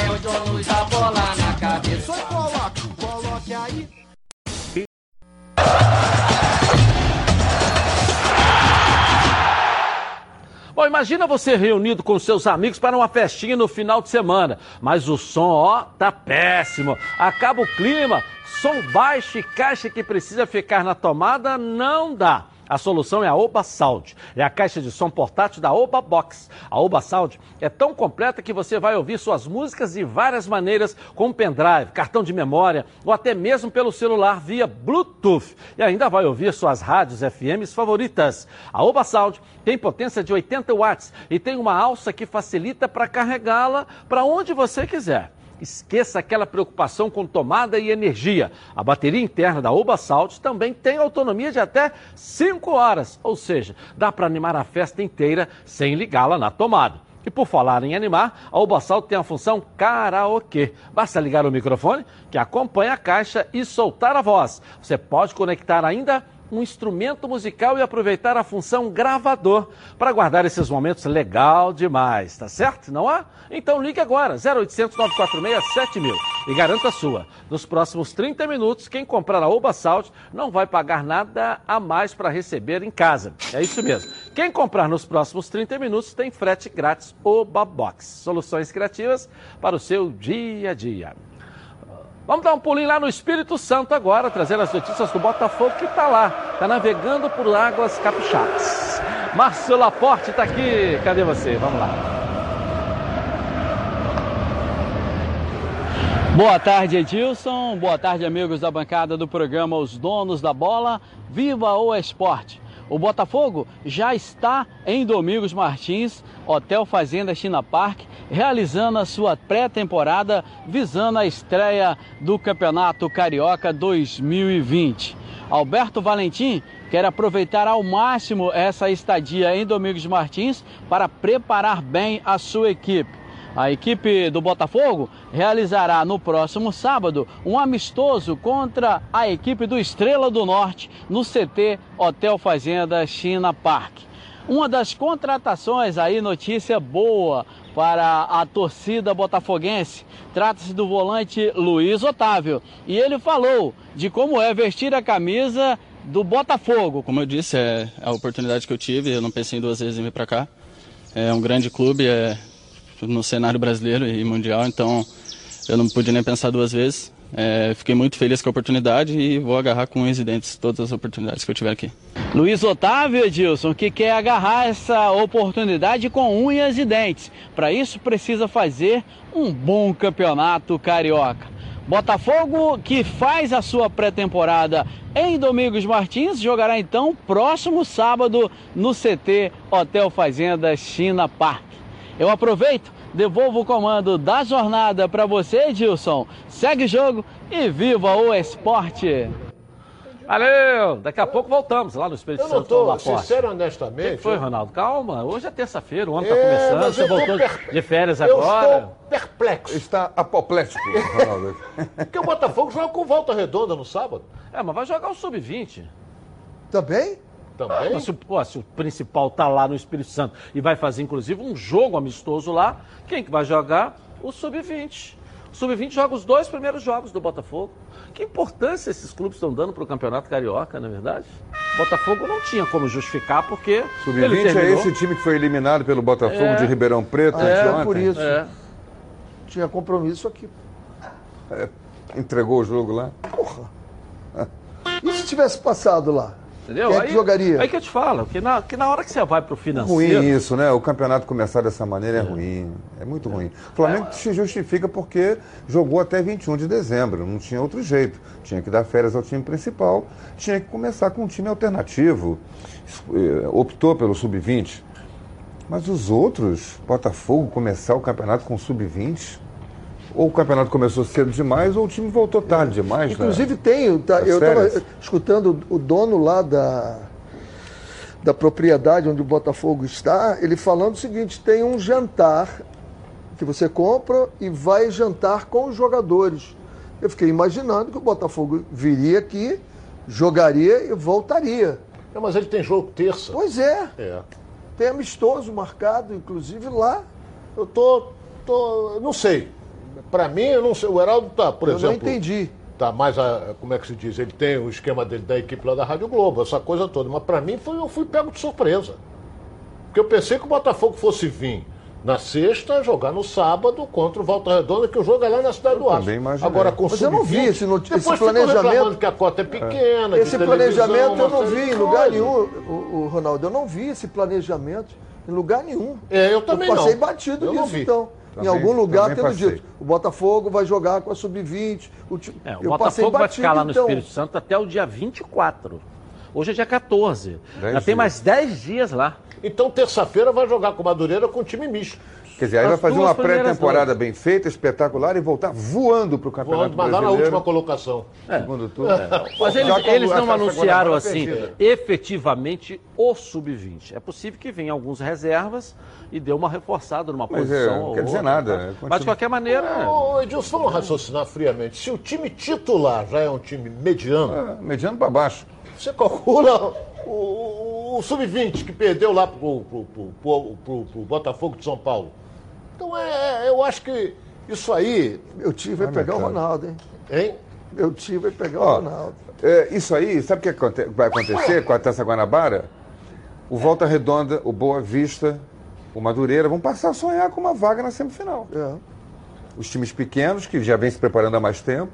Bom, imagina você reunido com seus amigos para uma festinha no final de semana, mas o som, ó, tá péssimo. Acaba o clima, som baixo e caixa que precisa ficar na tomada não dá. A solução é a Oba Sound. É a caixa de som portátil da Oba Box. A Oba Sound é tão completa que você vai ouvir suas músicas de várias maneiras, com pendrive, cartão de memória ou até mesmo pelo celular via Bluetooth. E ainda vai ouvir suas rádios FMs favoritas. A Oba Sound tem potência de 80 watts e tem uma alça que facilita para carregá-la para onde você quiser. Esqueça aquela preocupação com tomada e energia. A bateria interna da Oba Salt também tem autonomia de até 5 horas, ou seja, dá para animar a festa inteira sem ligá-la na tomada. E por falar em animar, a Oba Salt tem a função karaokê. Basta ligar o microfone que acompanha a caixa e soltar a voz. Você pode conectar ainda um instrumento musical e aproveitar a função gravador para guardar esses momentos legal demais, tá certo? Não há? Então ligue agora, 0800 946 7000 e garanta a sua. Nos próximos 30 minutos, quem comprar a Oba Salt não vai pagar nada a mais para receber em casa. É isso mesmo. Quem comprar nos próximos 30 minutos tem frete grátis Oba Box. Soluções criativas para o seu dia a dia. Vamos dar um pulinho lá no Espírito Santo agora, trazendo as notícias do Botafogo que está lá, está navegando por águas capixabas. Márcio Laporte está aqui, cadê você? Vamos lá. Boa tarde, Edilson. Boa tarde, amigos da bancada do programa Os Donos da Bola. Viva o Esporte! O Botafogo já está em Domingos Martins, Hotel Fazenda China Park, realizando a sua pré-temporada visando a estreia do Campeonato Carioca 2020. Alberto Valentim quer aproveitar ao máximo essa estadia em Domingos Martins para preparar bem a sua equipe. A equipe do Botafogo realizará no próximo sábado um amistoso contra a equipe do Estrela do Norte no CT Hotel Fazenda China Park. Uma das contratações aí, notícia boa para a torcida botafoguense. Trata-se do volante Luiz Otávio. E ele falou de como é vestir a camisa do Botafogo. Como eu disse, é a oportunidade que eu tive, eu não pensei duas vezes em vir para cá. É um grande clube é, no cenário brasileiro e mundial, então eu não pude nem pensar duas vezes. É, fiquei muito feliz com a oportunidade e vou agarrar com unhas e dentes todas as oportunidades que eu tiver aqui. Luiz Otávio Edilson, que quer agarrar essa oportunidade com unhas e dentes. Para isso precisa fazer um bom campeonato carioca. Botafogo, que faz a sua pré-temporada em Domingos Martins, jogará então próximo sábado no CT Hotel Fazenda China Park. Eu aproveito, devolvo o comando da jornada para você, Edilson. Segue o jogo e viva o esporte! Valeu! Daqui a pouco voltamos lá no Espírito eu não Santo. tô, sincero, honestamente. Que foi, eu- Ronaldo? Calma, hoje é terça-feira, o ano É, tá começando, você eu voltou per- de férias Eu agora. estou perplexo. Está apoplético, Ronaldo. [laughs] Porque o Botafogo joga com volta redonda no sábado. É, mas vai jogar o Sub-20. Também? Também? Mas se, o- pô, se o principal tá lá no Espírito Santo e vai fazer, inclusive, um jogo amistoso lá, quem que vai jogar? O Sub-20. O Sub-20 joga os dois primeiros jogos do Botafogo. Que importância esses clubes estão dando para o Campeonato Carioca, na é verdade? Botafogo não tinha como justificar, porque. ele Sub-20 é esse time que foi eliminado pelo Botafogo É. de Ribeirão Preto é, anteontem. por isso. É. Tinha compromisso aqui. Entregou o jogo lá. E se tivesse passado lá? Entendeu? Quem é que jogaria? Aí que eu te falo, que na, que na hora que você vai pro Ruim financeiro. isso, né? O campeonato começar dessa maneira é, ruim. É muito ruim. O Flamengo se justifica porque jogou até 21 de dezembro. Não tinha outro jeito. Tinha que dar férias ao time principal. Tinha que começar com um time alternativo. Eh, Optou pelo sub-20. Mas os outros, Botafogo, começar o campeonato com sub-20? Ou o campeonato começou cedo demais, ou o time voltou tarde demais. né? Inclusive tem, tá, eu estava escutando o dono lá da, da propriedade onde o Botafogo está, ele falando o seguinte, tem um jantar que você compra e vai jantar com os jogadores. Eu fiquei imaginando que o Botafogo viria aqui, jogaria e voltaria. Não, mas ele tem jogo terça. Pois é, É. tem amistoso marcado, inclusive lá. Eu tô. tô não sei. Pra mim, eu não sei. O Heraldo tá, por eu exemplo. não entendi. Tá mais a, como é que se diz? Ele tem o esquema dele da equipe lá da Rádio Globo, essa coisa toda. Mas pra mim foi, eu fui pego de surpresa. Porque eu pensei que o Botafogo fosse vir na sexta, jogar no sábado contra o Volta Redonda, que o jogo é lá na cidade do Aço. Agora com Mas eu não vi sub-20, esse not- esse depois planejamento. que a cota é pequena. Esse de planejamento eu não vi em lugar nenhum, o, o Ronaldo. Eu não vi esse planejamento em lugar nenhum. É, eu também passei não. batido Eu não nisso, então. Também- em algum lugar tendo passei. dito. O Botafogo vai jogar com a Sub-20. O, ti- É, o eu Botafogo vai batido, ficar lá no então. Espírito Santo até o dia 24. Hoje é dia 14. Dez Já tem dias. mais 10 dias lá. Então, terça-feira vai jogar com o Madureira com time misto. Quer dizer, aí As vai fazer uma pré-temporada bem feita, espetacular, e voltar voando para o Campeonato Voando, mas lá na Brasileiro. última colocação. Segundo turno. Mas Já eles, eles não anunciaram assim perdida. efetivamente o sub-20. É possível que venham alguns reservas e dê uma reforçada numa Mas, posição. é, não quer dizer outra, nada, tá? é, Mas de qualquer maneira. Ô, Edilson, vamos raciocinar friamente. Se o time titular já é um time mediano, É, mediano para baixo. você calcula o, o- o sub-20 que perdeu lá pro, pro- pro- pro Botafogo de São Paulo. Então, é, eu acho que isso aí, Meu tio vai pegar o. Ronaldo, hein? hein? Meu tio vai pegar Ó, o Ronaldo. É, isso aí, sabe o que aconte- vai acontecer com a Taça Guanabara? O Volta Redonda, o Boa Vista, o Madureira vão passar a sonhar com uma vaga na semifinal. É. Os times pequenos, que já vêm se preparando há mais tempo.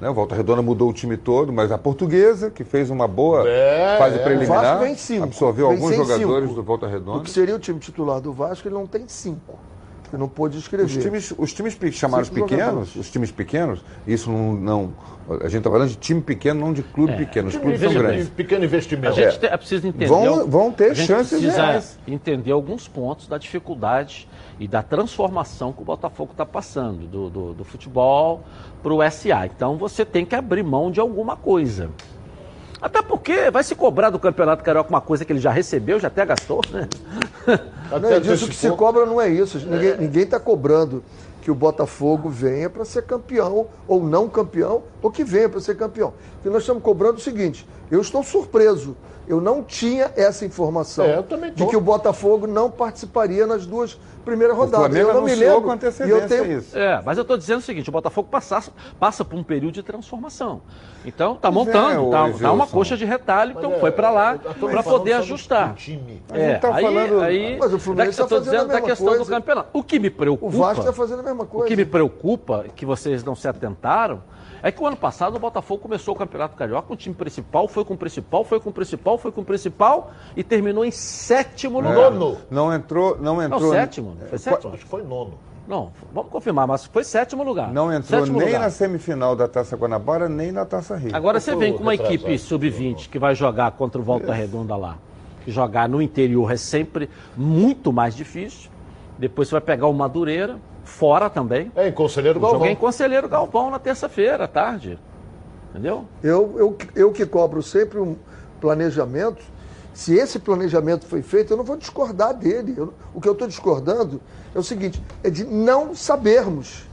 Né? O Volta Redonda mudou o time todo, mas a portuguesa, que fez uma boa É, fase é. O preliminar, Vasco vem cinco. absorveu Vem alguns jogadores cinco. do Volta O Redonda. que seria o time titular do Vasco, ele não tem cinco. Ele não pôde escrever. Os times, os times chamados Cinco pequenos, jogadores. os times pequenos, isso não, não- A gente está falando de time pequeno, não de clube pequeno. Os clubes são grandes. Pequeno A investimento. gente te- é preciso entender. Vão- vão ter a gente chances precisa reais. entender alguns pontos da dificuldade e da transformação que o Botafogo está passando, do, do, do futebol para o SA. Então você tem que abrir mão de alguma coisa. Até porque vai se cobrar do Campeonato Carioca uma coisa que ele já recebeu, já até gastou, né? Não é disso que se cobra, não é isso. Ninguém está cobrando que o Botafogo venha para ser campeão, ou não campeão, ou que venha para ser campeão. O que nós estamos cobrando é o seguinte: eu estou surpreso. Eu não tinha essa informação É, eu também tô. de que o Botafogo não participaria nas duas primeiras rodadas. Eu não me lembro. com antecedência eu tenho, isso. É, mas eu estou dizendo o seguinte, o Botafogo passa, passa por um período de transformação. Então, tá é, montando, ô, tá, tá uma coxa de retalho, então foi para lá para poder ajustar. A gente É, tá aí, falando- aí, Mas o Fluminense da- eu tá tô fazendo a dizendo da mesma questão do coisa. campeonato. O que me preocupa... o Vasco está fazendo a mesma O coisa. que me preocupa, que vocês não se atentaram, é que o ano passado o Botafogo começou o Campeonato Carioca com o time principal, foi com o principal, foi com o principal, foi com o principal e terminou em sétimo É, lugar. Não entrou, não Não, entrou. sétimo. Foi sétimo? Acho que foi nono. Não, vamos confirmar, mas foi sétimo lugar. Não entrou Sétimo nem lugar. na semifinal da Taça Guanabara, nem na Taça Rio. Agora você vem com uma equipe sub-20 que vai jogar contra o Volta Redonda lá. Que jogar no interior é sempre muito mais difícil. Depois você vai pegar o Madureira, fora também. É, em Conselheiro Galvão. Joguei em Conselheiro Galvão na terça-feira, à tarde. Entendeu? Eu, eu, eu que cobro sempre um planejamento, se esse planejamento foi feito, eu não vou discordar dele. Eu- o que eu estou discordando é o seguinte: é de não sabermos.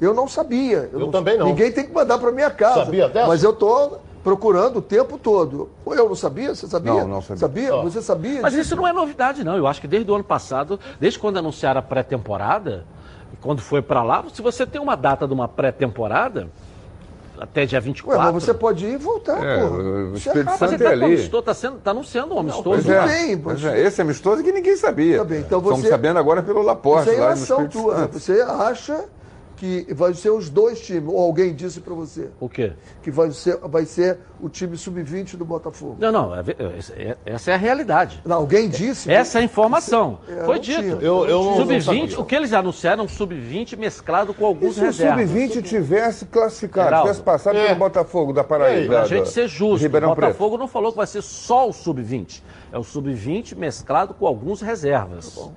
Eu não sabia. Eu também não. Ninguém tem que mandar para minha casa. Sabia dessa? Mas eu estou procurando o tempo todo. Ou eu não sabia? Você sabia? Não, não sabia. Ó. Você sabia? Mas isso não é novidade, não. Eu acho que desde o ano passado, desde quando anunciaram a pré-temporada, quando foi para lá, se você tem uma data de uma pré-temporada, até dia Ué, 24. mas você pode ir e voltar, É, porra. o é Espírito. Mas Santo ele tá é ali. amistoso, tá, sendo, tá anunciando um amistoso. Pois Tudo é, bem, pois mas- é, esse amistoso que ninguém sabia. Tá bem, então Estamos você- sabendo agora pelo Laporte, Isso é Espírito tua. Santo. Você acha que vai ser os dois times, ou alguém disse para você, O quê? que vai ser, vai ser o time sub-20 do Botafogo. Não, não. é ve- é- Essa é a realidade. Não, alguém disse. Essa é a informação. É, Foi dito. tinha. Eu- eu não- não sub-20, sabia. o que eles anunciaram, é um sub-20 mesclado com E alguns se o reservas. Sub-20 tivesse classificado, Geraldo. tivesse passado É. pelo Botafogo da Paraíba? aí, Pra da- gente ser justo, o Ribeirão Preto. Botafogo não falou que vai ser só o sub-20. É o sub-20 mesclado com alguns reservas. Um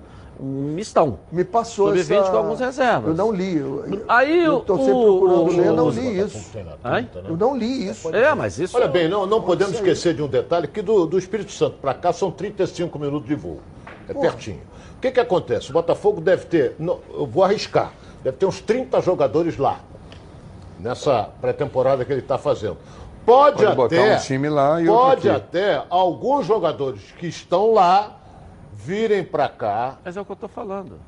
mistão. Me passou Sub-20 essa... com algumas reservas. Eu não li. Eu, Aí eu o- estou sempre procurando o- ler, não o- li isso. Hein? Eu não li isso. É, mas isso. Olha bem, não, não podemos esquecer de um detalhe, que do, do Espírito Santo para cá são 35 minutos de voo. É pertinho. O que, que acontece? O Botafogo deve ter, não, eu vou arriscar, deve ter uns 30 jogadores lá, nessa pré-temporada que ele está fazendo. Pode, Pode botar até, um time lá e outro pode aqui. até alguns jogadores que estão lá virem para cá. Mas é o que eu estou falando.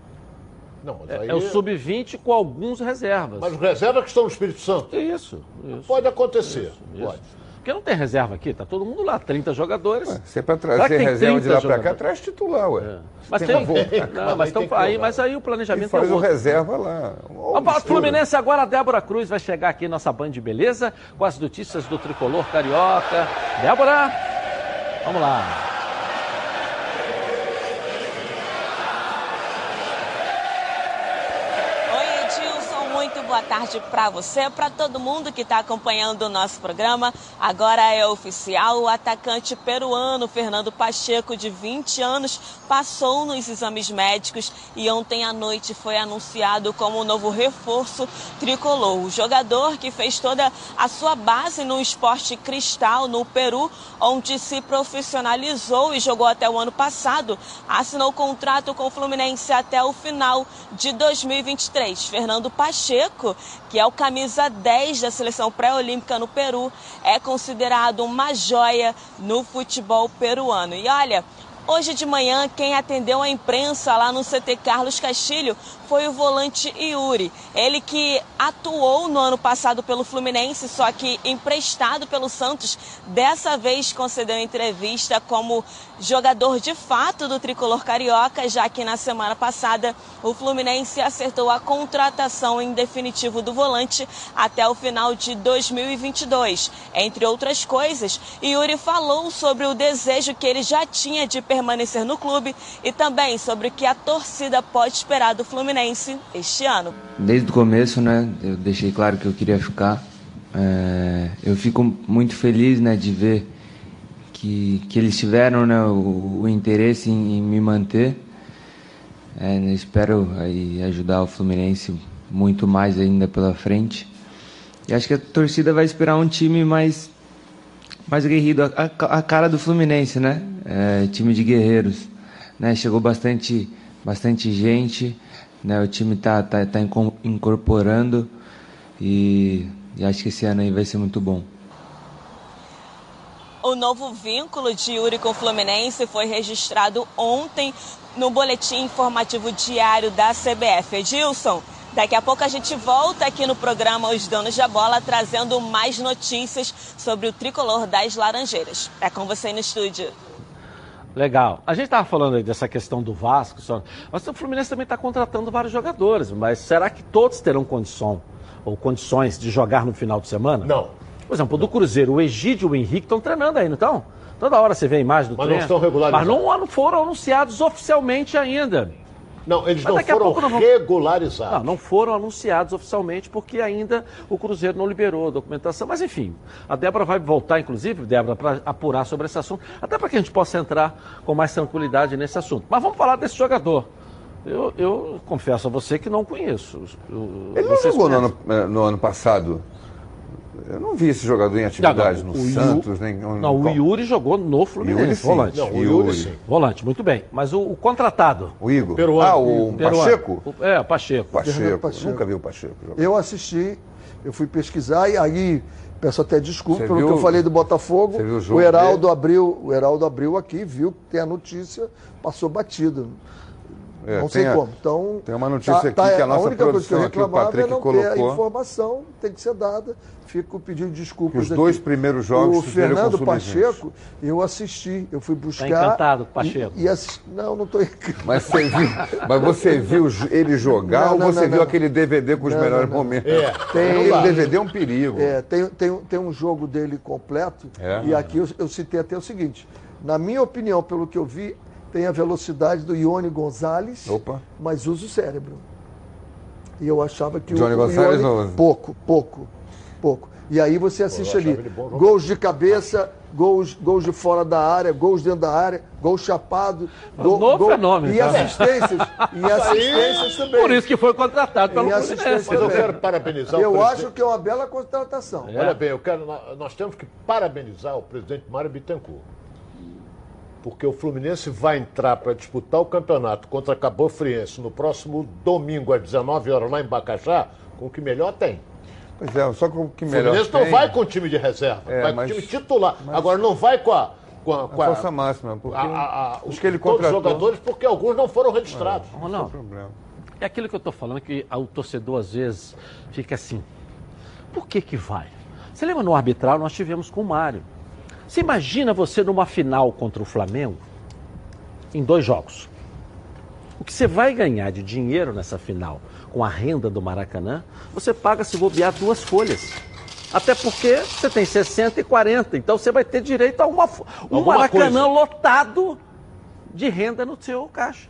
Não, mas É, aí, é o sub-20 com alguns reservas. mas os reservas que estão no Espírito Santo. Isso, isso. Pode acontecer. Isso. Pode. Porque não tem reserva aqui, tá todo mundo lá, 30 jogadores. Se é que trazer tem reserva de 30 lá pra cá, traz titular, ué. É. Mas Tem tem. favor. [laughs] Não, mas, Aí tem tão, aí, mas aí o E planejamento faz é o reserva lá. Para o. Fluminense agora, a Débora Cruz vai chegar aqui, nossa Band de Beleza, com as notícias do tricolor carioca. Débora, vamos lá. Oi, Edilson, muito boa tarde para você, para todo mundo que está acompanhando o nosso programa. Agora é oficial, o atacante peruano Fernando Pacheco, de 20 anos, passou nos exames médicos e ontem à noite foi anunciado como o novo reforço tricolor. O jogador que fez toda a sua base no esporte cristal no Peru, onde se profissionalizou e jogou até o ano passado, assinou contrato com o Fluminense até o final de 2023. Fernando Pacheco, que é o camisa 10 da seleção pré-olímpica no Peru, é considerado uma joia no futebol peruano. E olha, Hoje de manhã, quem atendeu a imprensa lá no CT Carlos Castilho foi o volante Yuri. Ele que atuou no ano passado pelo Fluminense, só que emprestado pelo Santos, dessa vez concedeu entrevista como jogador de fato do tricolor carioca, já que na semana passada o Fluminense acertou a contratação em definitivo do volante até o final de 2022. Entre outras coisas, Yuri falou sobre o desejo que ele já tinha de permanecer no clube e também sobre o que a torcida pode esperar do Fluminense este ano. Desde o começo, né, eu deixei claro que eu queria ficar. É, eu fico muito feliz, né, de ver que, que eles tiveram, né, o, o interesse em, em me manter. É, né, espero aí ajudar o Fluminense muito mais ainda pela frente. E acho que a torcida vai esperar um time mais mais aguerrido, a, a, a cara do Fluminense, né? É, time de guerreiros. Né? Chegou bastante, bastante gente, né? o time está tá, tá incorporando e, e acho que esse ano aí vai ser muito bom. O novo vínculo de Yuri com o Fluminense foi registrado ontem no boletim informativo diário da CBF. Edilson, Daqui a pouco a gente volta aqui no programa Os Donos da Bola trazendo mais notícias sobre o tricolor das Laranjeiras. É com você no estúdio. Legal. A gente estava falando aí dessa questão do Vasco, só... mas o Fluminense também está contratando vários jogadores. Mas será que todos terão condição ou condições de jogar no final de semana? Não. Por exemplo, do Cruzeiro, o Egídio e o Henrique estão treinando aí, não estão? Toda hora você vê a imagem do mas treino. Mas não estão regularizados. Mas não foram anunciados oficialmente ainda. Não, eles não foram não vão... regularizados. Não, não foram anunciados oficialmente porque ainda o Cruzeiro não liberou a documentação. Mas enfim, a Débora vai voltar, inclusive, Débora, para apurar sobre esse assunto, até para que a gente possa entrar com mais tranquilidade nesse assunto. Mas vamos falar desse jogador. Eu, eu confesso a você que não conheço. Eu, Ele não jogou no ano, eh, no ano passado eu não vi esse jogador em atividade não, não. no o Santos, nem. Não, o Yuri jogou no Fluminense. Yuri, volante. Não, o Yuri, sim. Volante, muito bem. Mas o, o contratado. O Igor. Peruano. Ah, o Peruano. Pacheco? O, é, o Pacheco. Pacheco. Pacheco. Nunca vi o Pacheco. Jogar. Eu assisti, eu fui pesquisar e aí. Peço até desculpa Você pelo viu, que eu falei do Botafogo. O, o Heraldo abriu, o Heraldo abriu aqui, viu que tem a notícia, passou batido. É, não sei a, como. Então, tem uma notícia tá, aqui tá, que a nossa a única coisa que eu reclamava aqui, o Patrick é não colocou. ter a informação, tem que ser dada. Fico pedindo desculpas. Os dois primeiros jogos. O Fernando Pacheco, eu assisti, eu fui buscar. Tá encantado com o Pacheco. E, e assisti, não, não estou encantado. Mas você viu, mas você viu ele jogar não, não, ou você não, viu aquele DVD com os melhores momentos? É, tem, o DVD é um perigo. É, tem, tem, tem um jogo dele completo. É. E aqui eu, eu citei até o seguinte: na minha opinião, pelo que eu vi, tem a velocidade do Ione Gonzalez, Opa. mas usa o cérebro. E eu achava que Johnny o, Gonzalez Ione, pouco, pouco, pouco. E aí você assiste ali gols de cabeça, gols, gols de fora da área, gols dentro da área, gol chapado, gol, novo gol, fenômeno, e tá? assistências, e assistências também. Por isso que foi contratado pelo Fluminense. Mas eu quero parabenizar eu o presidente. acho que é uma bela contratação. É. Olha bem, eu quero, nós temos que parabenizar o presidente Mário Bittencourt porque o Fluminense vai entrar para disputar o campeonato contra a Cabo Friense no próximo domingo às 19 horas lá em Bacajá, com o que melhor tem. Pois é, só com o que melhor Fluminense tem. não vai com o time de reserva, é, vai mas, com o time titular. Mas... Agora não vai com a com a, com a força máxima, porque a, a, os que ele todos contratou... os jogadores, porque alguns não foram registrados. É, não, não. É aquilo que eu estou falando que o torcedor às vezes fica assim. Por que que vai? Você lembra no arbitral nós tivemos com o Mário. Você imagina você numa final contra o Flamengo, em dois jogos. O que você vai ganhar de dinheiro nessa final com a renda do Maracanã, você paga se bobear duas folhas. Até porque você tem 60 e 40, então você vai ter direito a uma, um Alguma Maracanã coisa. lotado de renda no seu caixa.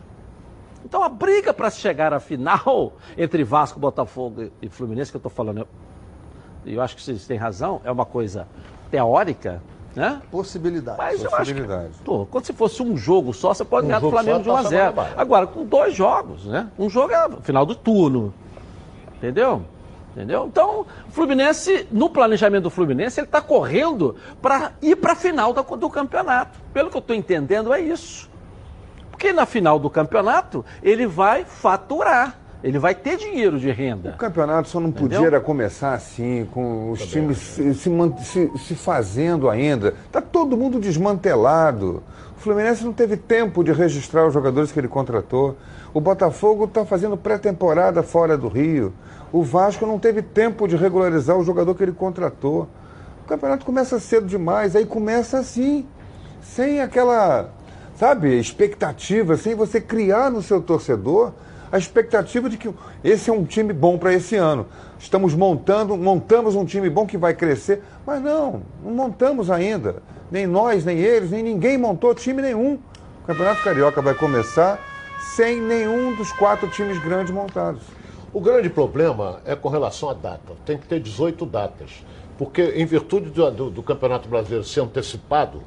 Então a briga para chegar à final [laughs] entre Vasco, Botafogo e Fluminense, que eu estou falando, eu acho que vocês têm razão, é uma coisa teórica, né? Possibilidade. Mas Possibilidade. eu acho que, tô, quando se fosse um jogo só, você pode um ganhar do Flamengo de 1 a 0 Agora, com dois jogos, né? Um jogo é final do turno. Entendeu? Entendeu? Então, o Fluminense, no planejamento do Fluminense, ele está correndo para ir para a final do, do campeonato. Pelo que eu estou entendendo, é isso. Porque na final do campeonato, ele vai faturar. Ele vai ter dinheiro de renda. O campeonato só não Entendeu? podia começar assim, com os Também. times se, se, se, fazendo ainda. Está todo mundo desmantelado. O Fluminense não teve tempo de registrar os jogadores que ele contratou. O Botafogo está fazendo pré-temporada fora do Rio. O Vasco não teve tempo de regularizar o jogador que ele contratou. O campeonato começa cedo demais, aí começa assim, sem aquela, sabe, expectativa, sem você criar no seu torcedor a expectativa de que esse é um time bom para esse ano. Estamos montando, montamos um time bom que vai crescer, mas não, não montamos ainda. Nem nós, nem eles, nem ninguém montou time nenhum. O Campeonato Carioca vai começar sem nenhum dos quatro times grandes montados. O grande problema é com relação à data. Tem que ter 18 datas. Porque, em virtude do, do, do Campeonato Brasileiro ser antecipado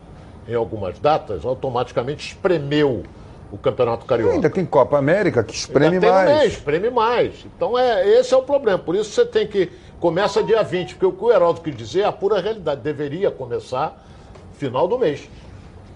em algumas datas, automaticamente espremeu o Campeonato Carioca. E ainda tem Copa América que espreme mais. Tem espreme mais. Então é, esse é o problema. Por isso você tem que. Começa dia 20, porque o que o Heraldo quis dizer é a pura realidade. Deveria começar final do mês.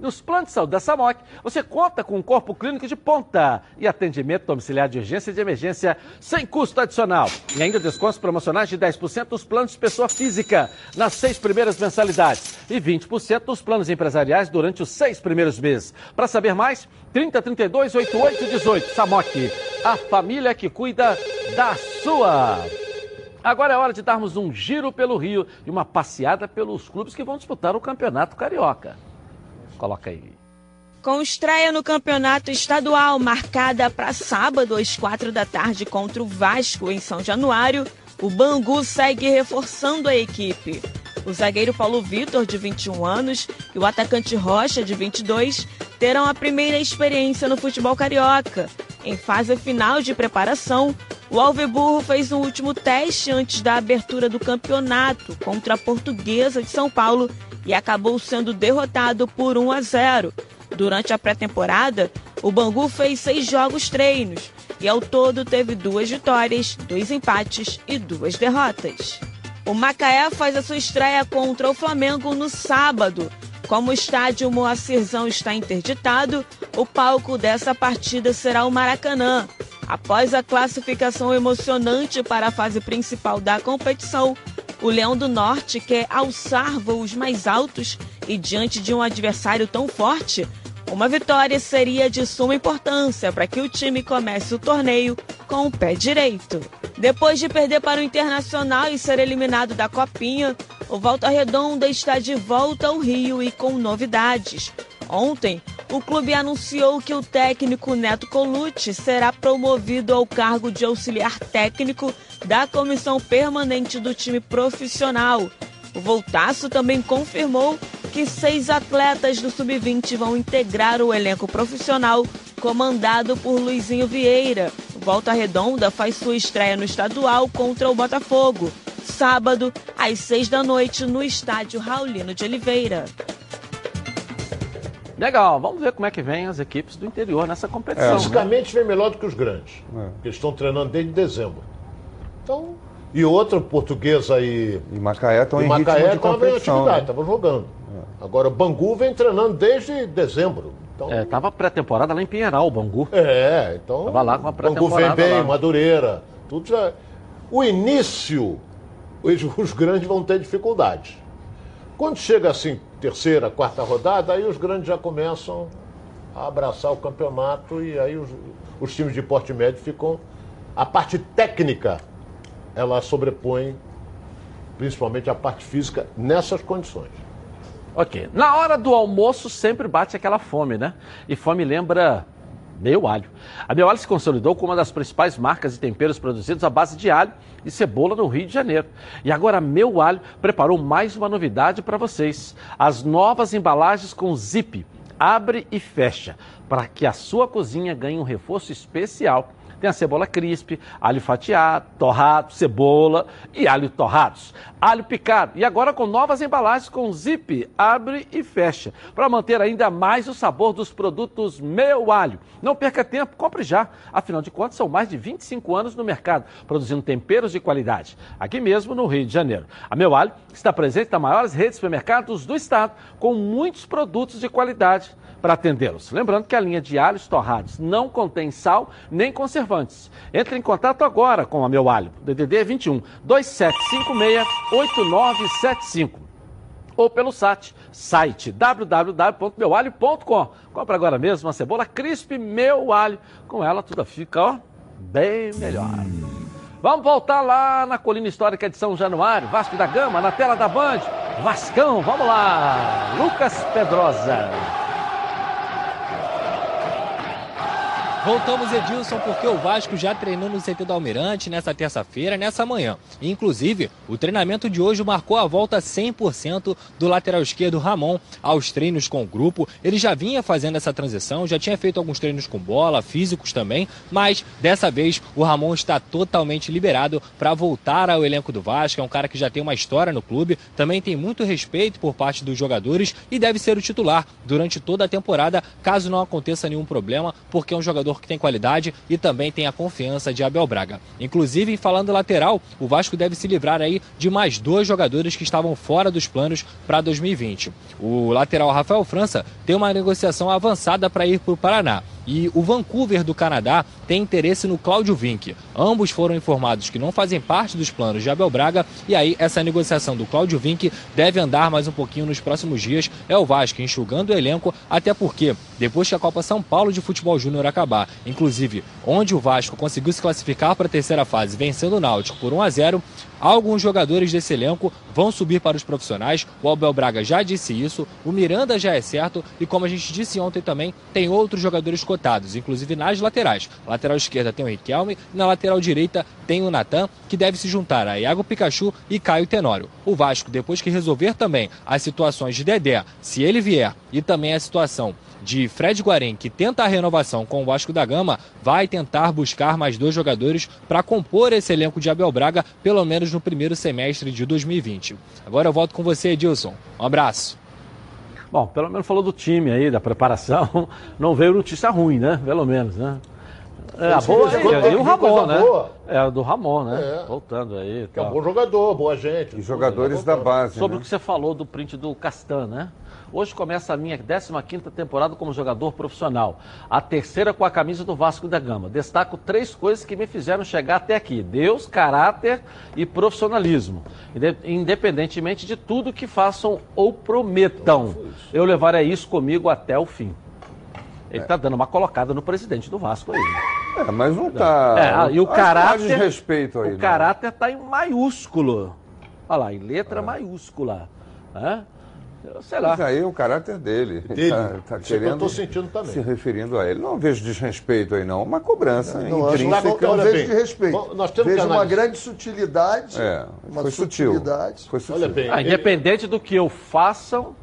Nos planos de saúde da SAMOC, você conta com um corpo clínico de ponta e atendimento domiciliar de urgência e de emergência sem custo adicional. E ainda descontos promocionais de 10% nos planos de pessoa física nas seis primeiras mensalidades e 20% nos planos empresariais durante os seis primeiros meses. Para saber mais, 3032 8818 SAMOC, a família que cuida da sua. Agora é hora de darmos um giro pelo Rio e uma passeada pelos clubes que vão disputar o Campeonato Carioca. Coloca aí. Com estreia no campeonato estadual marcada para sábado às quatro da tarde contra o Vasco em São Januário, o Bangu segue reforçando a equipe. O zagueiro Paulo Vitor, de 21 anos, e o atacante Rocha, de 22, terão a primeira experiência no futebol carioca. Em fase final de preparação, o Alveburro fez um último teste antes da abertura do campeonato contra a Portuguesa de São Paulo e acabou sendo derrotado por 1 a 0. Durante a pré-temporada, o Bangu fez seis jogos treinos e ao todo teve duas vitórias, dois empates e duas derrotas. O Macaé faz a sua estreia contra o Flamengo no sábado. Como o estádio Moacirzão está interditado, o palco dessa partida será o Maracanã. Após a classificação emocionante para a fase principal da competição, o Leão do Norte quer alçar voos mais altos e, diante de um adversário tão forte, uma vitória seria de suma importância para que o time comece o torneio com o pé direito. Depois de perder para o Internacional e ser eliminado da Copinha, o Volta Redonda está de volta ao Rio e com novidades. Ontem, o clube anunciou que o técnico Neto Colucci será promovido ao cargo de auxiliar técnico da comissão permanente do time profissional. O Voltaço também confirmou que seis atletas do Sub-20 vão integrar o elenco profissional comandado por Luizinho Vieira. Volta Redonda faz sua estreia no estadual contra o Botafogo, sábado, às seis da noite, no estádio Raulino de Oliveira. Legal, vamos ver como é que vem as equipes do interior nessa competição. É, fisicamente né? vem melhor do que os grandes. É. Eles estão treinando desde dezembro. Então, e outra portuguesa aí. E Macaé estão em Macaé estava em atividade, estava né? jogando. É. Agora, Bangu vem treinando desde dezembro. Então... É, tava pré-temporada lá em Pinheiral, o Bangu. É, então. Tava lá com a pré-temporada. Bangu vem bem, lá. Madureira, tudo já. O início, os, os grandes vão ter dificuldades. Quando chega assim, terceira, quarta rodada, aí os grandes já começam a abraçar o campeonato e aí os, os times de porte médio ficam. A parte técnica, ela sobrepõe principalmente a parte física nessas condições. Ok. Na hora do almoço sempre bate aquela fome, né? E fome lembra meu alho. A Meu Alho se consolidou como uma das principais marcas de temperos produzidos à base de alho e cebola no Rio de Janeiro. E agora a Meu Alho preparou mais uma novidade para vocês: as novas embalagens com zip. Abre e fecha, para que a sua cozinha ganhe um reforço especial tem a cebola crisp, alho fatiado, torrado, cebola e alho torrados. Alho picado. E agora com novas embalagens com zip, abre e fecha. Para manter ainda mais o sabor dos produtos Meu Alho. Não perca tempo, compre já. Afinal de contas, são mais de 25 anos no mercado, produzindo temperos de qualidade. Aqui mesmo no Rio de Janeiro. A Meu Alho está presente nas maiores redes de supermercados do estado, com muitos produtos de qualidade para atendê-los. Lembrando que a linha de alhos torrados não contém sal nem conservantes. Entre em contato agora com a Meu Alho, DDD 21 2756 8975 ou pelo site, site www.meualho.com. Compre agora mesmo uma cebola crisp Meu Alho. Com ela tudo fica ó, bem melhor. Vamos voltar lá na Colina Histórica de São Januário, Vasco da Gama, na tela da Band. Vascão, vamos lá. Lucas Pedrosa. Voltamos, Edilson, porque o Vasco já treinou no CT do Almirante nessa terça-feira, nessa manhã. Inclusive, o treinamento de hoje marcou a volta 100% do lateral esquerdo Ramon aos treinos com o grupo. Ele já vinha fazendo essa transição, já tinha feito alguns treinos com bola, físicos também, mas dessa vez o Ramon está totalmente liberado para voltar ao elenco do Vasco. É um cara que já tem uma história no clube, também tem muito respeito por parte dos jogadores e deve ser o titular durante toda a temporada, caso não aconteça nenhum problema, porque é um jogador que tem qualidade e também tem a confiança de Abel Braga. Inclusive, falando lateral, o Vasco deve se livrar aí de mais dois jogadores que estavam fora dos planos para 2020. O lateral Rafael França tem uma negociação avançada para ir para o Paraná e o Vancouver do Canadá tem interesse no Cláudio Vinck. Ambos foram informados que não fazem parte dos planos de Abel Braga e aí essa negociação do Cláudio Vinck deve andar mais um pouquinho nos próximos dias. É o Vasco enxugando o elenco, até porque depois que a Copa São Paulo de Futebol Júnior acabar, inclusive onde o Vasco conseguiu se classificar para a terceira fase vencendo o Náutico por 1 a 0, Alguns jogadores desse elenco vão subir para os profissionais. O Abel Braga já disse isso, o Miranda já é certo e como a gente disse ontem também, tem outros jogadores cotados, inclusive nas laterais. Na lateral esquerda tem o Riquelme na lateral direita tem o Natan, que deve se juntar a Iago Pikachu e Caio Tenório. O Vasco, depois que resolver também as situações de Dedé, se ele vier, e também a situação de Fred Guarém, que tenta a renovação com o Vasco da Gama, vai tentar buscar mais dois jogadores para compor esse elenco de Abel Braga, pelo menos no primeiro semestre de 2020. Agora eu volto com você, Edilson. Um abraço. Bom, pelo menos falou do time aí, da preparação. [laughs] Não veio notícia ruim, né? Pelo menos, né? É, a boa é, e o Ramon, né? Boa. É, do Ramon, né? É. Voltando aí. Que é um bom jogador, boa gente. E jogadores da base. Sobre né? o que você falou do print do Castan, né? Hoje começa a minha 15ª temporada como jogador profissional. A terceira com a camisa do Vasco da Gama. Destaco três coisas que me fizeram chegar até aqui. Deus, caráter e profissionalismo. Independentemente de tudo que façam ou prometam. Eu levarei isso comigo até o fim. Ele está dando uma colocada no presidente do Vasco aí. É, mas não está. É, e o caráter. Tá respeito aí, o não. caráter está em maiúsculo. Olha lá, em letra é. maiúscula. É? Sei lá. Mas aí é o caráter dele. Dele. Tá, tá querendo, eu estou sentindo também. Se referindo a ele. Não vejo desrespeito aí, não. Uma cobrança não, não, intrínseca. Não, não vejo de respeito. Nós temos vejo uma grande sutilidade. É, uma foi sutilidade. Sutil. Foi sutil. Olha bem, ah, independente ele... do que eu façam,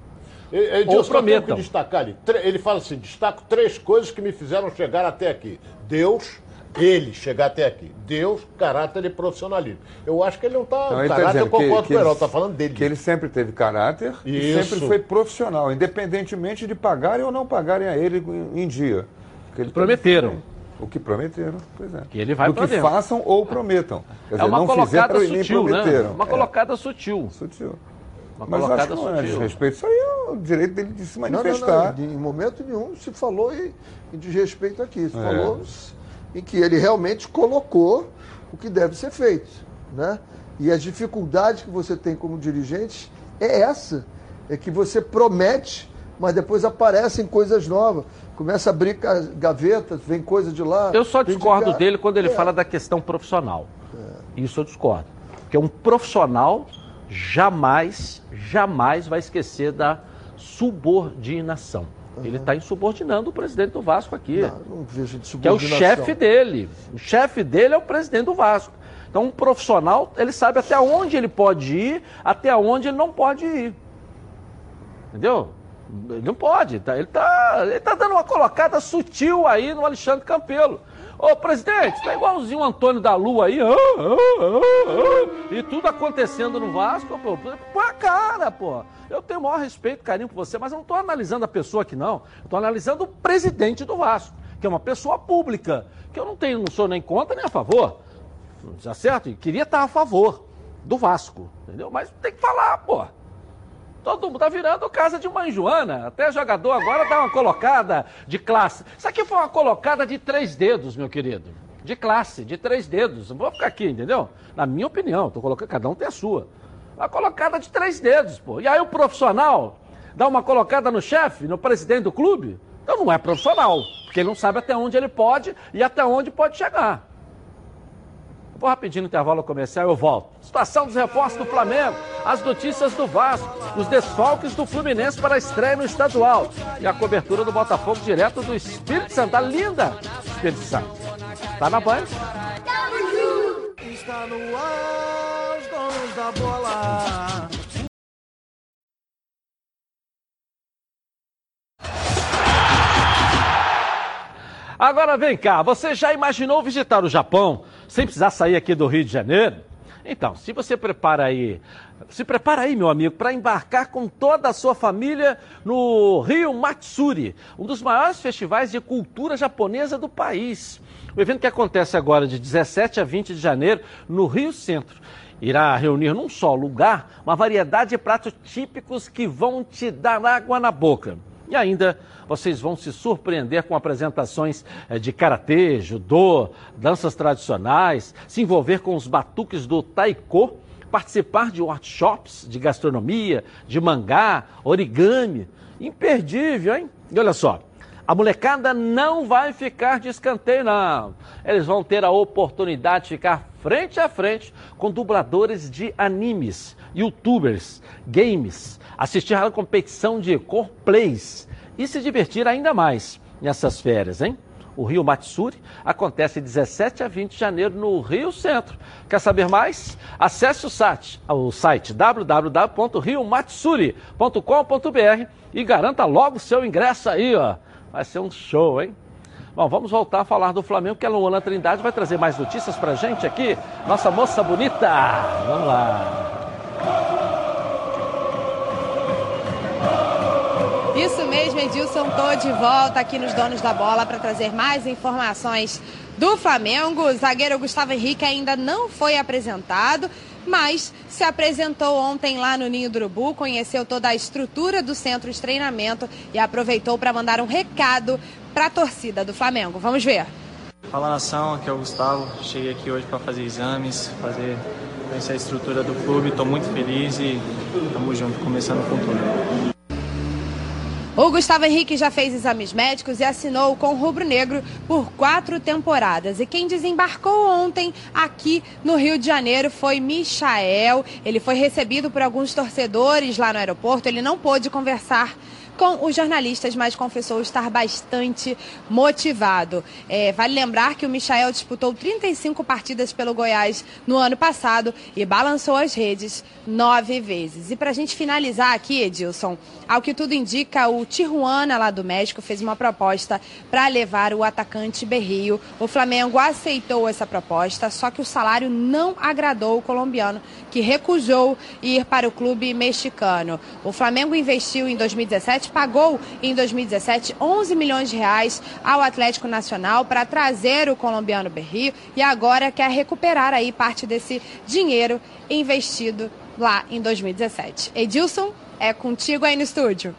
ele, ou prometam. destacar ali. Ele fala assim, destaco três coisas que me fizeram chegar até aqui. Deus, ele chegar até aqui. Deus, caráter e profissionalismo. Eu acho que ele não está. Não, caráter, tá eu concordo com o Herói, está falando dele. Que ele sempre teve caráter Isso. e sempre foi profissional, independentemente de pagarem ou não pagarem a ele em dia. Que ele prometeram. O que prometeram, pois é. Que ele vai o que dentro. façam ou prometam. Quer é dizer, uma não colocada sutil, né? Uma colocada é. sutil. Sutil. Uma Mas colocada acho que não é desrespeito. Isso aí é o direito dele de se manifestar. Não, não, não. Em momento nenhum se falou em desrespeito aqui. Se é. falou em que ele realmente colocou o que deve ser feito. Né? E as dificuldades que você tem como dirigente é essa. É que você promete, mas depois aparecem coisas novas. Começa a abrir gavetas, vem coisa de lá. Eu só discordo de... dele quando ele é. fala da questão profissional. É. Isso eu discordo. Porque um profissional jamais, jamais vai esquecer da subordinação. Uhum. Ele está insubordinando o presidente do Vasco aqui. Não, não vejo de Que é o chefe dele. O chefe dele é o presidente do Vasco. Então, um profissional, ele sabe até onde ele pode ir, até onde ele não pode ir. Entendeu? Ele não pode. Tá? Ele está ele tá dando uma colocada sutil aí no Alexandre Campelo. Ô, presidente, tá igualzinho o Antônio da Lua aí, ah, ah, ah, e tudo acontecendo no Vasco, pô, pô cara, pô. Eu tenho o maior respeito, carinho por você, mas eu não estou analisando a pessoa aqui, não. Estou analisando o presidente do Vasco, que é uma pessoa pública, que eu não tenho, não sou nem contra nem a favor. Tá certo? E queria estar a favor do Vasco, entendeu? Mas tem que falar, pô. Todo mundo tá virando casa de mãe Joana. Até jogador agora dá uma colocada de classe. Isso aqui foi uma colocada de três dedos, meu querido. De classe, de três dedos. Não vou ficar aqui, entendeu? Na minha opinião, tô colocando, cada um tem a sua. Uma colocada de três dedos, pô. E aí o profissional dá uma colocada no chefe, no presidente do clube? Então não é profissional, porque ele não sabe até onde ele pode e até onde pode chegar. Vou rapidinho no intervalo comercial eu volto. Situação dos reforços do Flamengo, as notícias do Vasco, os desfalques do Fluminense para a estreia no estadual e a cobertura do Botafogo direto do Espírito Santo. Tá linda! desperdiçar. Tá na Band? Está no ar, os donos da bola. Agora vem cá, você já imaginou visitar o Japão sem precisar sair aqui do Rio de Janeiro? Então, se você prepara aí, se prepara aí, meu amigo, para embarcar com toda a sua família no Rio Matsuri, um dos maiores festivais de cultura japonesa do país. O evento que acontece agora de 17 a 20 de janeiro no Rio Centro irá reunir num só lugar uma variedade de pratos típicos que vão te dar água na boca. E ainda vocês vão se surpreender com apresentações eh, de karatê, judô, danças tradicionais, se envolver com os batuques do taiko, participar de workshops de gastronomia, de mangá, origami. Imperdível, hein? E olha só, a molecada não vai ficar de escanteio, não. Eles vão ter a oportunidade de ficar frente a frente com dubladores de animes, youtubers, games, assistir à competição de corplays e se divertir ainda mais nessas férias, hein? O Rio Matsuri acontece de 17 a 20 de janeiro no Rio Centro. Quer saber mais? Acesse o site, o site www.riomatsuri.com.br e garanta logo seu ingresso aí, ó. Vai ser um show, hein? Bom, vamos voltar a falar do Flamengo, que a Luana Trindade vai trazer mais notícias pra gente aqui. Nossa moça bonita. Vamos lá. Isso mesmo, Edilson, tô de volta aqui nos Donos da Bola para trazer mais informações do Flamengo. O zagueiro Gustavo Henrique ainda não foi apresentado, mas se apresentou ontem lá no Ninho do Urubu, conheceu toda a estrutura do centro de treinamento e aproveitou para mandar um recado para a torcida do Flamengo. Vamos ver. Fala nação, aqui é o Gustavo. Cheguei aqui hoje para fazer exames, fazer conhecer a estrutura do clube. Estou muito feliz e estamos juntos, começando com tudo. O Gustavo Henrique já fez exames médicos e assinou com o Rubro Negro por quatro temporadas. E quem desembarcou ontem aqui no Rio de Janeiro foi Michael. Ele foi recebido por alguns torcedores lá no aeroporto. Ele não pôde conversar com os jornalistas, mas confessou estar bastante motivado. É, vale lembrar que o Michael disputou 35 partidas pelo Goiás no ano passado e balançou as redes nove vezes. E para a gente finalizar aqui, Edilson, ao que tudo indica, o Tijuana lá do México fez uma proposta para levar o atacante Berrio. O Flamengo aceitou essa proposta, só que o salário não agradou o colombiano, que recusou ir para o clube mexicano. O Flamengo investiu em 2017 pagou em 2017 11 milhões de reais ao Atlético Nacional para trazer o colombiano Berrio e agora quer recuperar aí parte desse dinheiro investido lá em 2017. Edilson, é contigo aí no estúdio.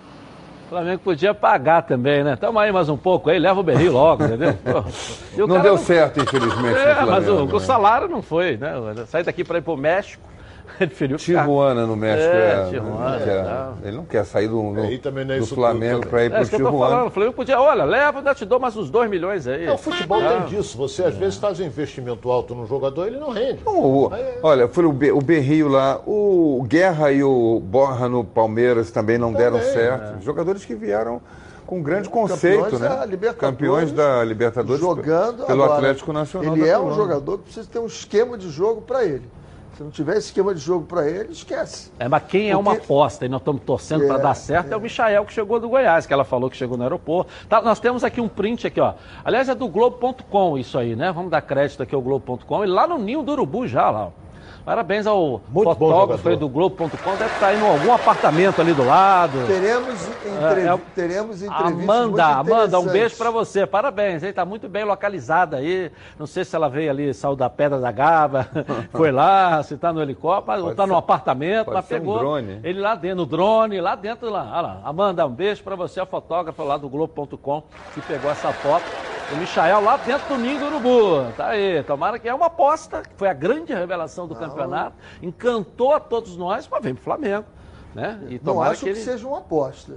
O Flamengo podia pagar também, né? Tamo aí mais um pouco aí, leva o berril logo, entendeu? [laughs] não deu não... certo, infelizmente. É, mas o, o, salário não foi, né? Sair daqui para ir para o México [laughs] Tijuana no México. É, é Tijuana. Ele não, quer, ele não quer sair do, do, é do Flamengo para ir para o Tijuana. O Flamengo podia, olha, leva, ainda te dou mais uns 2 milhões aí. É, o futebol tem disso. Você às vezes faz um investimento alto num jogador ele não rende. Não, o, olha, foi o, Be, o Berrio lá, o Guerra e o Borra no Palmeiras também não também, deram certo. É. Jogadores que vieram com grande conceito, Campeões né? Da Campeões da Libertadores jogando pelo agora, Atlético Nacional. Ele é um jogador que precisa ter um esquema de jogo para ele. Se não tiver esquema de jogo para ele, esquece. É, mas quem é Porque... uma aposta e nós estamos torcendo é, para dar certo é. é. o Michael que chegou do Goiás, que ela falou que chegou no aeroporto. Tá, nós temos aqui um print aqui, ó. Aliás, é do Globo.com isso aí, né? Vamos dar crédito aqui ao Globo.com. E lá no Ninho do Urubu já, lá, ó. Parabéns ao Muito fotógrafo aí do Globo.com, deve estar em algum apartamento ali do lado. Teremos, entrev... é, é... Teremos entrevistas Amanda, Amanda, um beijo para você. Parabéns, está muito bem localizada aí. Não sei se ela veio ali, saiu da Pedra da Gava, [laughs] foi lá, se está no helicóptero, ou está no apartamento, mas pegou um drone. ele lá dentro, no drone, lá dentro lá. Olha lá. Amanda, um beijo para você, a fotógrafa lá do Globo.com, que pegou essa foto. O Michael lá dentro do ninho do urubu. Tá aí. Tomara que é uma aposta, foi a grande revelação do Não. campeonato. Encantou a todos nós, mas vem pro Flamengo. Né? E Não acho que, ele... que seja uma aposta.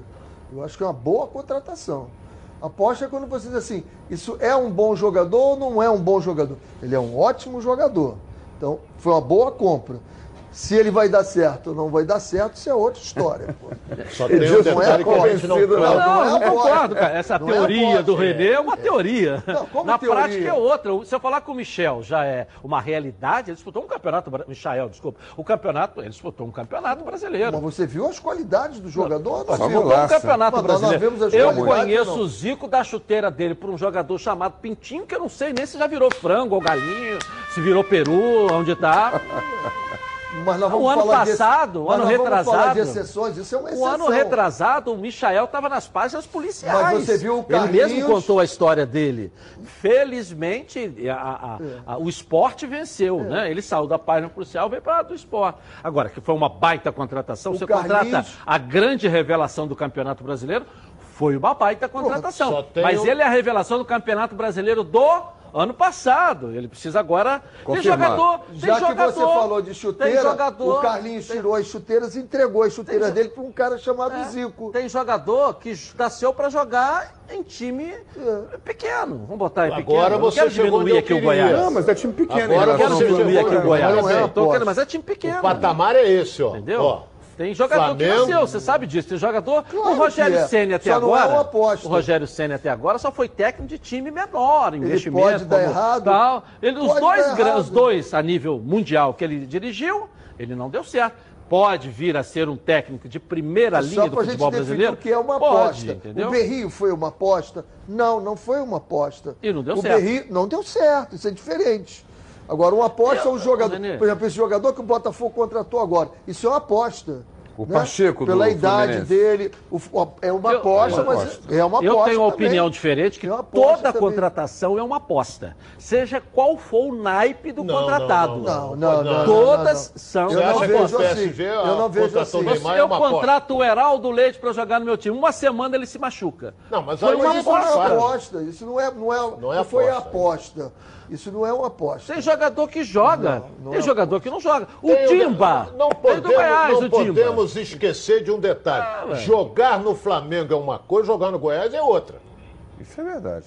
Eu acho que é uma boa contratação. Aposta é quando você diz assim, isso é um bom jogador ou não é um bom jogador? Ele é um ótimo jogador. Então, foi uma boa compra. Se ele vai dar certo ou não vai dar certo, isso é outra história. Pô. Só tem um que a gente não Não, não, eu não é concordo, cara. Essa Não é teoria aposta. do Renê é uma teoria. Não, como Na teoria? prática é outra. Se eu falar com o Michel já é uma realidade, ele disputou um campeonato. Michael, desculpa. O campeonato, ele disputou um campeonato brasileiro. Mas você viu as qualidades do jogador? Não, viu? lá. Um campeonato Mas nós não brasileiro. vemos as Eu conheço não. o Zico da chuteira dele por um jogador chamado Pintinho, que eu não sei nem se já virou frango ou galinho, se virou peru, onde tá. Mas nós vamos O ano desse- passado, o ano retrasado. exceções, isso é uma O exceção. ano retrasado, o Michael estava nas páginas policiais. Mas você viu o Ele mesmo Carlinhos- contou a história dele. Felizmente, a- a- a- o esporte venceu, né? Ele saiu da página policial e veio para do esporte. Agora, que foi uma baita contratação, O você Carlinhos- contrata a grande revelação do Campeonato Brasileiro, foi uma baita contratação. Mas o- ele é a revelação do Campeonato Brasileiro do ano passado. Ele precisa agora. Tem jogador. Tem Já que jogador, você falou de chuteira, jogador, o Carlinhos tem- tirou as chuteiras e entregou as chuteiras Tem- dele para um cara chamado É, Zico. Tem jogador que nasceu para jogar em time pequeno. Vamos botar em pequeno. Agora Eu não você diminuir aqui o. Goiás. Não, mas é time pequeno. Agora você diminuir aqui o Goiás. não é Eu tô aposta. querendo, mas é time pequeno. O patamar é esse, ó. Entendeu? Ó, Tem jogador que Flamengo- nasceu, você sabe disso. Tem jogador. Claro o Rogério que é. Senna até Só não é agora. uma aposta. O Rogério Senna até agora só foi técnico de time menor, investimento. pode dar errado. Tal. Ele, os, Pode dois, os dois a nível mundial que ele dirigiu, ele não deu certo. Pode vir a ser um técnico de primeira linha Só do futebol brasileiro? o que é uma Pode, aposta. entendeu? O Berrio foi uma aposta? Não, não foi uma aposta. E não deu o certo. Berrio não deu certo, isso é diferente. Agora, uma aposta é um jogador. Por exemplo, esse jogador que o Botafogo contratou agora, isso é uma aposta. O né? Pacheco do Pela idade dele, o- é uma Eu- aposta, é uma mas aposta. é uma aposta. Eu tenho uma também. opinião diferente, que É uma aposta toda também. contratação é uma aposta. Seja qual for o naipe do Não, contratado. Não, não, não. Todas não, são Eu não vejo assim. PSG, Eu não vejo assim. é eu contrato o Heraldo Leite para jogar no meu time. Uma semana ele se machuca. Não, mas Foi uma isso Isso não é aposta. aposta. Isso não é, não é, Não é não foi aposta. Aposta. Isso não é uma aposta. Tem jogador que joga, não tem é jogador que não joga. O Tem Timba, Não tem do podemos, Goiás, não Timba. podemos esquecer de um detalhe. Ah, jogar no Flamengo é uma coisa, jogar no Goiás é outra. Isso é verdade.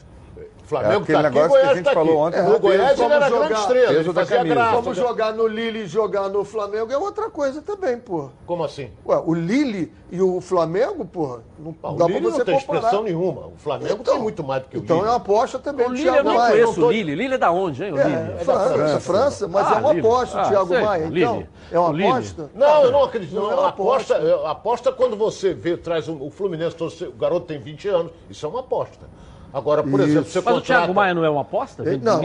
O Flamengo É aquele tá aqui, negócio que a Goiás gente tá falou aqui. ontem, no né? Goiás ele Vamos era jogar grande estrela, ele fazia camisa. graça. Vamos jogar no Lille e jogar no Flamengo é outra coisa também, pô. Como assim? Ué, o Lille e o Flamengo, porra, não Ah, o dá Lille pra você não tem comparar. expressão nenhuma. O Flamengo tem muito mais do que o Então Lille. é uma aposta também. O do Lille eu Thiago nem Maia. conheço não o tô- Lille. Lille é da onde, hein, o É, Lille? França, França. França, mas Ah, é uma Lille. aposta, Ah, o Thiago sei, Maia. Então, é uma O Lille. aposta? Não, eu não acredito. Não Não, é uma aposta, eu- aposta quando você vê, traz o Fluminense, o garoto tem 20 anos, isso é uma aposta. Agora, por Isso. exemplo, você Mas o. Thiago Maia não é uma aposta? Do Não,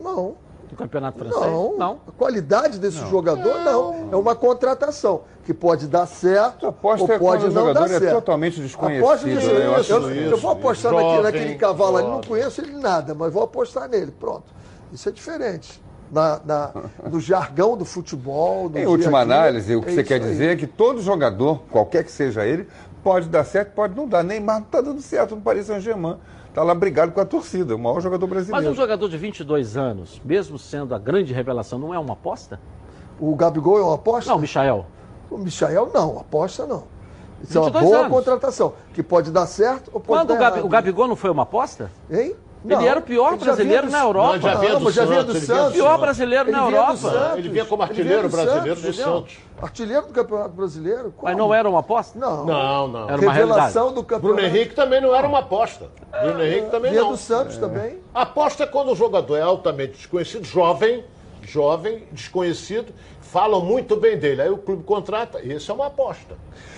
não. Do Campeonato Francês? Não, Não. a qualidade desse jogador não. É uma contratação que pode dar certo aposta ou é pode não jogador dar é certo. totalmente desconhecido, Aposta né? nisso, Eu eu, eu, isso, eu vou apostar naquele, naquele cavalo ali, não conheço ele nada, mas vou apostar nele, pronto. Isso é diferente. Na, na- no jargão do futebol. no Em última análise, o que é você quer aí. dizer é que todo jogador, qualquer que seja ele, pode dar certo, pode não dar. Neymar não está dando certo no Paris Saint-Germain. Está lá brigado com a torcida, o maior jogador Mas brasileiro. um jogador de 22 anos, mesmo sendo a grande revelação, não é uma aposta? O Gabigol é uma aposta? Não, Michael. O Michael não, aposta não. Isso é uma 22 boa anos. contratação, que pode dar certo ou pode Quando dar o, Gabi- errado. o Gabigol não foi uma aposta? Hein? Ele era o pior brasileiro do- na Europa. Não, já vinha Não, do já Santos, do Santos. Pior brasileiro na Europa. Ele vinha como artilheiro vinha do brasileiro do? Santos. Artilheiro do Campeonato Brasileiro? Como? Mas não era uma aposta? Não. Não, não. Era uma Revelação do campeonato. Bruno Henrique também não era uma aposta. Bruno Henrique também Vinha não. do Santos também. Aposta é quando o jogador é altamente desconhecido, jovem, jovem, desconhecido, falam muito bem dele. Aí o clube contrata, isso é uma aposta.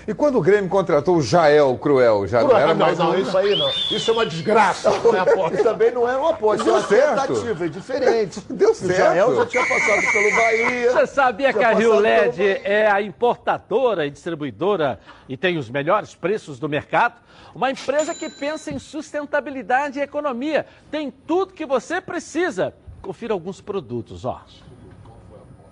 E quando o Grêmio contratou o Jael Cruel, já Por- não era não, mais não, um- isso aí não. Isso é uma desgraça, não é aposta. também não era uma aposta, Deu era uma certo. tentativa, é diferente. [laughs] Deu O certo. Jael já tinha passado pelo Bahia. Você sabia que a Rio LED é a importadora e distribuidora e tem os melhores preços do mercado? Uma empresa que pensa em sustentabilidade e economia. Tem tudo que você precisa. Confira alguns produtos, ó.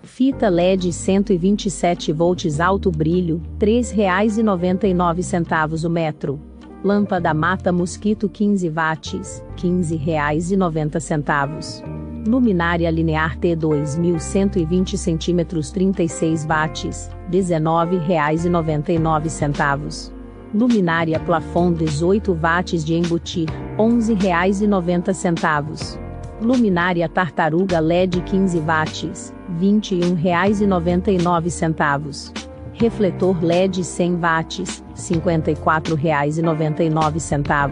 Fita LED 127 volts alto brilho, R$ 3,99 o metro. Lâmpada mata mosquito 15 watts, R$ 15,90. Luminária linear T 2120 cm 36 watts, R$ 19,99. Luminária plafond 18 watts de embutir, R$ 11,90. Luminária tartaruga LED 15 watts, R$ 21,99. Refletor LED 100 watts, R$ 54,99.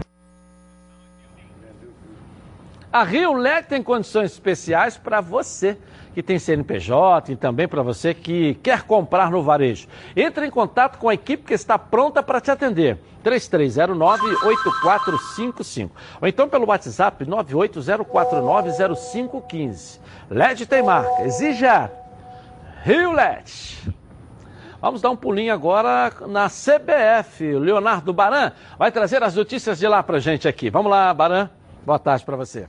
A Rio LED tem condições especiais para você que tem CNPJ e também para você que quer comprar no varejo. Entre em contato com a equipe que está pronta para te atender. 3309-8455. Ou então pelo WhatsApp 980490515. LED tem marca. Exija Rio LED. Vamos dar um pulinho agora na CBF. Leonardo Baran vai trazer as notícias de lá para gente aqui. Vamos lá, Baran. Boa tarde para você.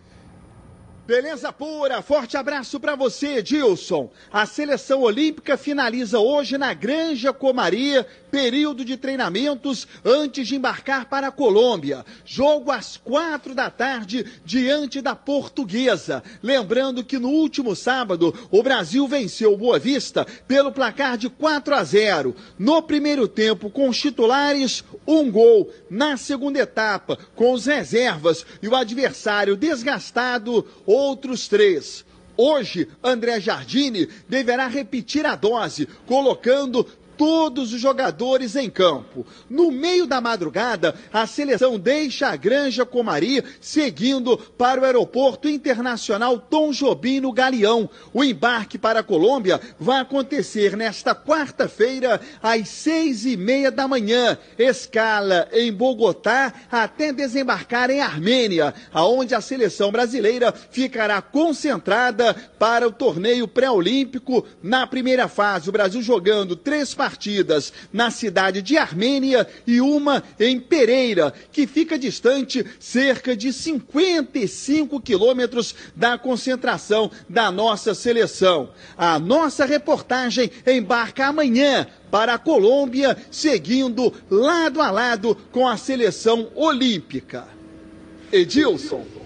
Beleza pura, forte abraço para você, Edilson. A seleção olímpica finaliza hoje na Granja Comaria, período de treinamentos antes de embarcar para a Colômbia. Jogo às quatro da tarde diante da Portuguesa. Lembrando que no último sábado o Brasil venceu o Boa Vista pelo placar de 4 a 0. No primeiro tempo, com os titulares, um gol. Na segunda etapa, com os reservas e o adversário desgastado, outros três. Hoje, André Jardine deverá repetir a dose, colocando todos os jogadores em campo. No meio da madrugada, a seleção deixa a Granja Comari, seguindo para o aeroporto internacional Tom Jobim no Galeão. O embarque para a Colômbia vai acontecer nesta quarta-feira, às seis e meia da manhã. Escala em Bogotá até desembarcar em Armênia, aonde a seleção brasileira ficará concentrada para o torneio pré-olímpico. Na primeira fase, o Brasil jogando três partidas partidas na cidade de Armênia e uma em Pereira, que fica distante cerca de 55 quilômetros da concentração da nossa seleção. A nossa reportagem embarca amanhã para a Colômbia, seguindo lado a lado com a seleção olímpica. Edilson.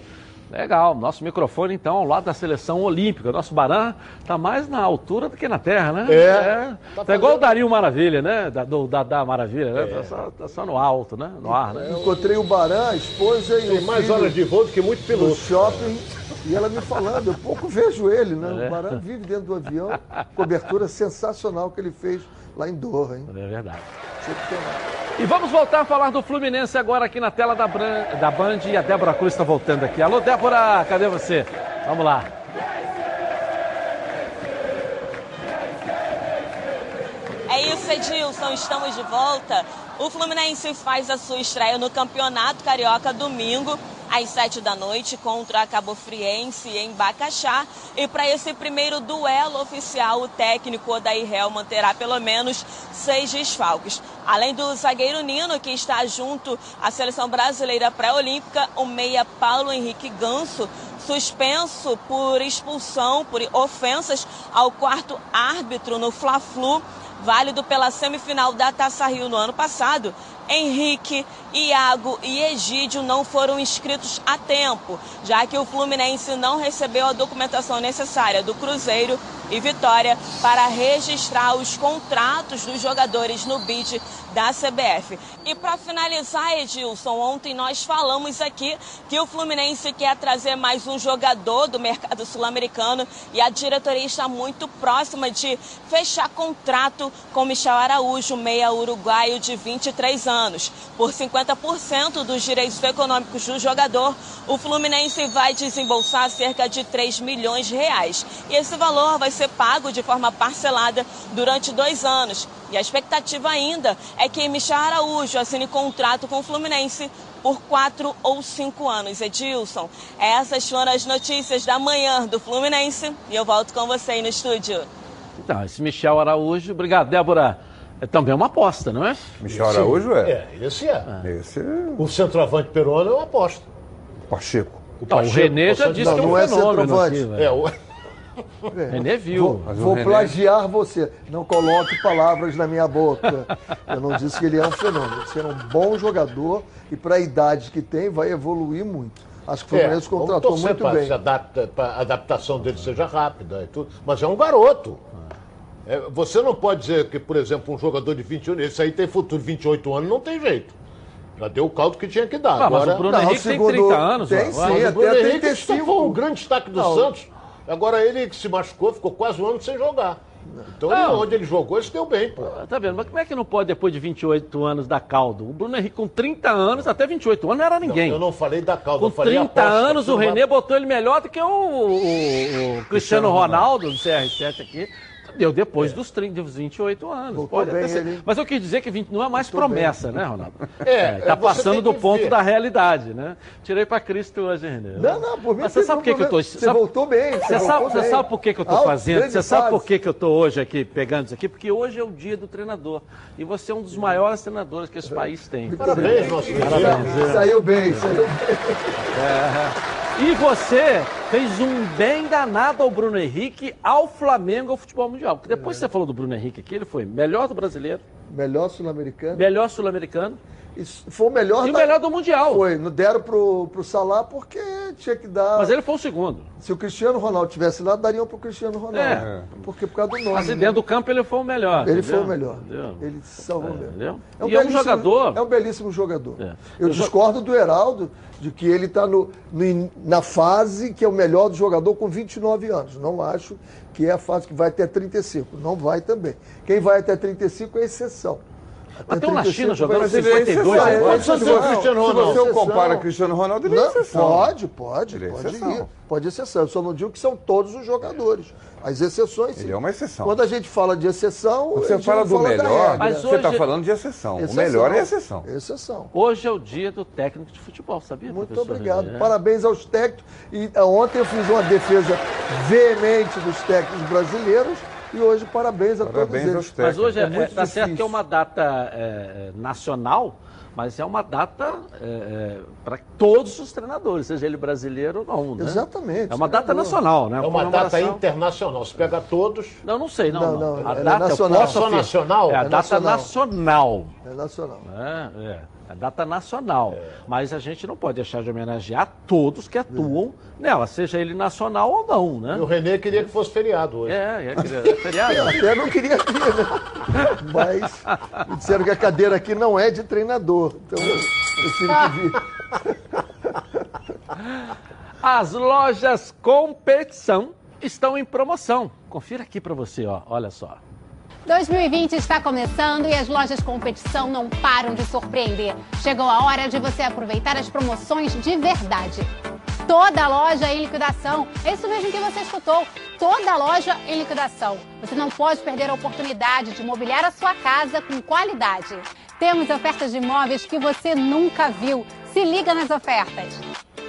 Legal, nosso microfone então ao lado da seleção olímpica. Nosso Baran está mais na altura do que na terra, né? É. é. Tá Tá igual o Dario Maravilha, né? Da, do, da, da Maravilha, né? É. Tá, só, tá só no alto, né? No ar, né? Encontrei o Baran, a esposa e Tem mais horas de voo do que muito no piloto. shopping. E ela me falando, eu pouco vejo ele, né? É. O Baran vive dentro do avião. Cobertura sensacional que ele fez lá em Doha, hein? É verdade. E vamos voltar a falar do Fluminense agora aqui na tela da, Bran- da Band e a Débora Cruz está voltando aqui. Alô, Débora, cadê você? Vamos lá. É isso, Edilson, estamos de volta. O Fluminense faz a sua estreia no Campeonato Carioca domingo, às sete da noite, contra a Cabo Friense em Bacaxá. E para esse primeiro duelo oficial, o técnico Odair Helman terá pelo menos seis desfalques. Além do zagueiro Nino, que está junto à seleção brasileira pré-olímpica, o meia Paulo Henrique Ganso, suspenso por expulsão, por ofensas ao quarto árbitro no Fla-Flu válido pela semifinal da Taça Rio no ano passado, Henrique, Iago e Egídio não foram inscritos a tempo, já que o Fluminense não recebeu a documentação necessária do Cruzeiro e Vitória para registrar os contratos dos jogadores no BID da CBF. E para finalizar, Edilson, ontem nós falamos aqui que o Fluminense quer trazer mais um jogador do mercado sul-americano e a diretoria está muito próxima de fechar contrato com Michel Araújo, meia uruguaio de 23 anos. Por 50% dos direitos econômicos do jogador, o Fluminense vai desembolsar cerca de 3 milhões de reais. E esse valor vai ser pago de forma parcelada durante dois anos. E a expectativa ainda é que Michel Araújo assine contrato com o Fluminense por quatro ou cinco anos. Edilson, essas foram as notícias da manhã do Fluminense e eu volto com você aí no estúdio. Então, esse Michel Araújo, obrigado, Débora. É também uma aposta, não é? Michel Araújo é. É, esse é. Esse é O centroavante peruano é uma aposta. Pacheco. Não, o Renê já disse que é um não é fenômeno. centroavante. aqui, velho. É, o... Renê viu. Mas o Vou René- plagiar você. Não coloque palavras na minha boca. Eu não disse que ele é um fenômeno. Ele é um bom jogador e para a idade que tem vai evoluir muito. Acho que o Fluminense vamos contratou muito pra bem. Se adapta, a adaptação dele seja rápida e tudo. Mas é um garoto. É, você não pode dizer que, por exemplo, um jogador de 21 esse aí tem futuro, 28 anos, não tem jeito. Já deu o caldo que tinha que dar. Ah, mas Agora, o Bruno Henrique tem 30 anos, Tem ó. sim, Mas o o Bruno Bruno Henrique Henrique foi foi o grande destaque do Não. Santos. Agora ele que se machucou, ficou quase um ano sem jogar. Então ele- Não. onde ele jogou, ele se deu bem, pô. Tá vendo? Mas como é que não pode, depois de 28 anos, dar caldo? O Bruno Henrique, com 30 anos, até 28 anos, não era ninguém. eu não falei da calda, Com eu falei 30 aposta, anos, o não René botou ele melhor do que o, o- o Cristiano Ronaldo, do CR7 aqui. Deu depois dos, 30, dos 28 anos. Voltou Pode bem até ser. ele? Mas eu quis dizer que 20 não é mais Voltou promessa, bem. né, Ronaldo? [laughs] É, tá você passando tem do que ponto ver. da realidade, né? Tirei pra Cristo hoje, René. Não, não, por mim Mas você sabe por que, que eu tô. Você voltou bem, você sabe, você bem. sabe por que, que eu tô Alto, fazendo? Você sabe por que, que eu tô hoje aqui pegando isso aqui? Porque hoje é o dia do treinador. E você é um dos maiores treinadores que esse país tem. Parabéns, nosso Parabéns. Saiu bem, saiu É. E você fez um bem danado ao Bruno Henrique, ao Flamengo, ao futebol mundial. Porque depois que você falou do Bruno Henrique aqui, ele foi melhor do brasileiro, Melhor sul-americano. melhor sul-americano Isso foi o melhor e o da- melhor do mundial. Foi, não deram pro, pro Salah porque tinha que dar. Mas ele foi o segundo. Se o Cristiano Ronaldo tivesse lá, dariam pro Cristiano Ronaldo. É. Porque por causa do nome. Mas né? dentro do campo ele foi o melhor. Ele entendeu? foi o melhor. Entendeu? Ele salvou mesmo. Entendeu? É um e é um jogador. É um belíssimo jogador. É. Eu Eu discordo do Heraldo de que ele está no, no na fase que é o melhor do jogador com 29 anos. Não acho que é a fase que vai até 35. Não vai também. Quem vai até 35 é exceção. Mas Até tem um na 35 China jogando vai- 52 É, agora. é, Se você, se compara Cristiano Ronaldo, ele é Não, exceção. Pode, pode, Ele é pode exceção. ir. Pode exceção. Eu só não digo que são todos os jogadores. As exceções, sim. Ele é uma exceção. Quando a gente fala de exceção, Você fala do da melhor, regra. Mas você está hoje- falando de exceção. O Exceção. melhor é exceção. Exceção. Hoje é o dia do técnico de futebol, sabia? Muito obrigado. René? Parabéns aos técnicos. E ah, ontem eu fiz uma defesa veemente dos técnicos brasileiros e hoje parabéns a Parabéns todos eles. Mas hoje é, muito é, tá certo que é uma data é, é, nacional, mas é uma data para todos os treinadores, seja ele brasileiro ou não. Né? Exatamente. É uma data nacional, né? É uma data internacional. Se pega todos. Não, não sei, não. Não, não. não, A é data nacional. eu posso nacional? É a É data nacional. nacional. É nacional. É, é. A data nacional. Mas a gente não pode deixar de homenagear todos que atuam nela, seja ele nacional ou não, né? E o Renê queria que fosse feriado hoje. É, é, é feriado. [laughs] Eu até não queria vir, né? Mas me disseram que a cadeira aqui não é de treinador. Então eu, eu tive que vir. [laughs] As lojas competição estão em promoção. Confira aqui para você, ó. Olha só. 2020 está começando e as lojas competição não param de surpreender. Chegou a hora de você aproveitar as promoções de verdade. Toda loja em liquidação. É isso mesmo que você escutou. Toda loja em liquidação. Você não pode perder a oportunidade de mobiliar a sua casa com qualidade. Temos ofertas de imóveis que você nunca viu. Se liga nas ofertas.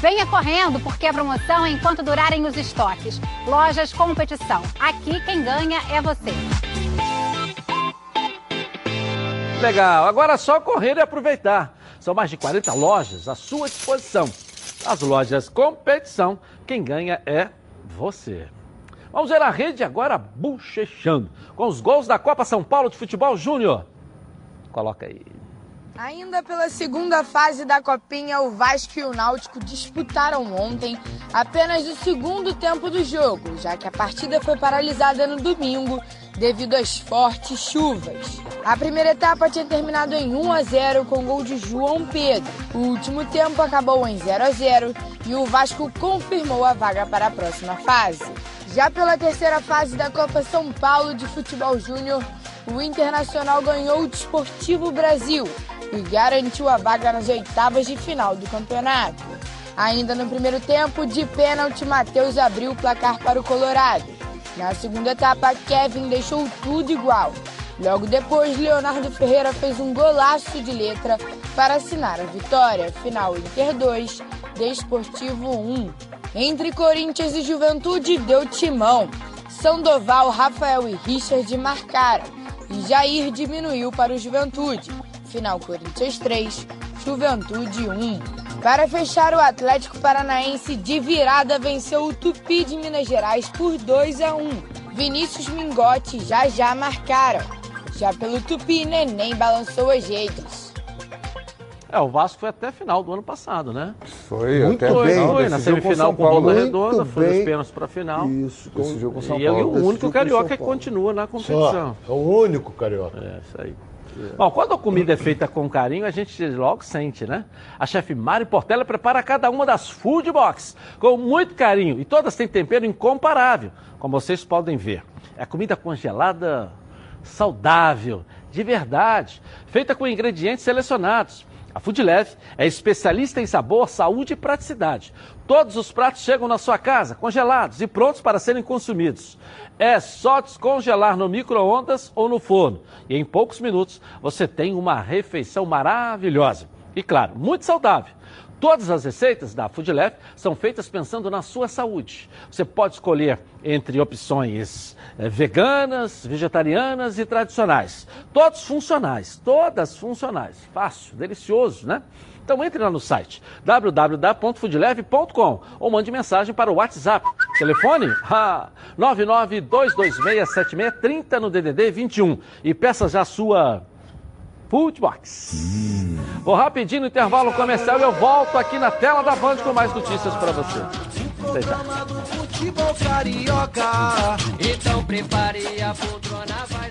Venha correndo, porque a promoção é enquanto durarem os estoques. Lojas Competição. Aqui quem ganha é você. Legal, agora é só correr e aproveitar. São mais de 40 lojas à sua disposição. As lojas competição, quem ganha é você. Vamos ver a rede agora bochechando, com os gols da Copa São Paulo de Futebol Júnior. Coloca aí. Ainda pela segunda fase da Copinha, o Vasco e o Náutico disputaram ontem apenas o segundo tempo do jogo, já que a partida foi paralisada no domingo devido às fortes chuvas. A primeira etapa tinha terminado em 1 a 0 com gol de João Pedro. O último tempo acabou em 0 a 0 e o Vasco confirmou a vaga para a próxima fase. Já pela terceira fase da Copa São Paulo de Futebol Júnior, o Internacional ganhou o Desportivo Brasil e garantiu a vaga nas oitavas de final do campeonato. Ainda no primeiro tempo, de pênalti, Matheus abriu o placar para o Colorado. Na segunda etapa, Kevin deixou tudo igual. Logo depois, Leonardo Ferreira fez um golaço de letra para assinar a vitória. Final Inter 2, Desportivo 1. Entre Corinthians e Juventude, deu timão. Sandoval, Rafael e Richard marcaram. E Jair diminuiu para o Juventude. Final Corinthians 3, Juventude 1. Para fechar, o Atlético Paranaense de virada venceu o Tupi de Minas Gerais por 2 a 1. Vinícius Mingotti já já marcaram. Já pelo Tupi, Neném balançou as redes. É, o Vasco foi até a final do ano passado, né? Foi, Muito até foi, bem. foi na com semifinal com Paulo. Volta Muito Redonda, foi bem. nos pênaltis para a final. Isso, com- Decidiu com São e é Paulo. o único carioca que Paulo. continua na Só, competição. é o único carioca. É, isso aí. Bom, quando a comida é feita com carinho, a gente logo sente, né? A chefe Mari Portela prepara cada uma das food box com muito carinho e todas têm tempero incomparável, como vocês podem ver. É comida congelada saudável, de verdade, feita com ingredientes selecionados. A Food é especialista em sabor, saúde e praticidade. Todos os pratos chegam na sua casa, congelados e prontos para serem consumidos. É só descongelar no micro-ondas ou no forno. E em poucos minutos você tem uma refeição maravilhosa. E claro, muito saudável. Todas as receitas da Food Lab são feitas pensando na sua saúde. Você pode escolher entre opções eh, veganas, vegetarianas e tradicionais. Todos funcionais, todas funcionais. Fácil, delicioso, né? Então entre lá no site www.foodleve.com ou mande mensagem para o WhatsApp. Telefone [laughs] ah, 992267630 no DDD 21 e peça já a sua Foodbox. Vou rapidinho no intervalo comercial e eu volto aqui na tela da Band com mais notícias para você. A poltrona, vai.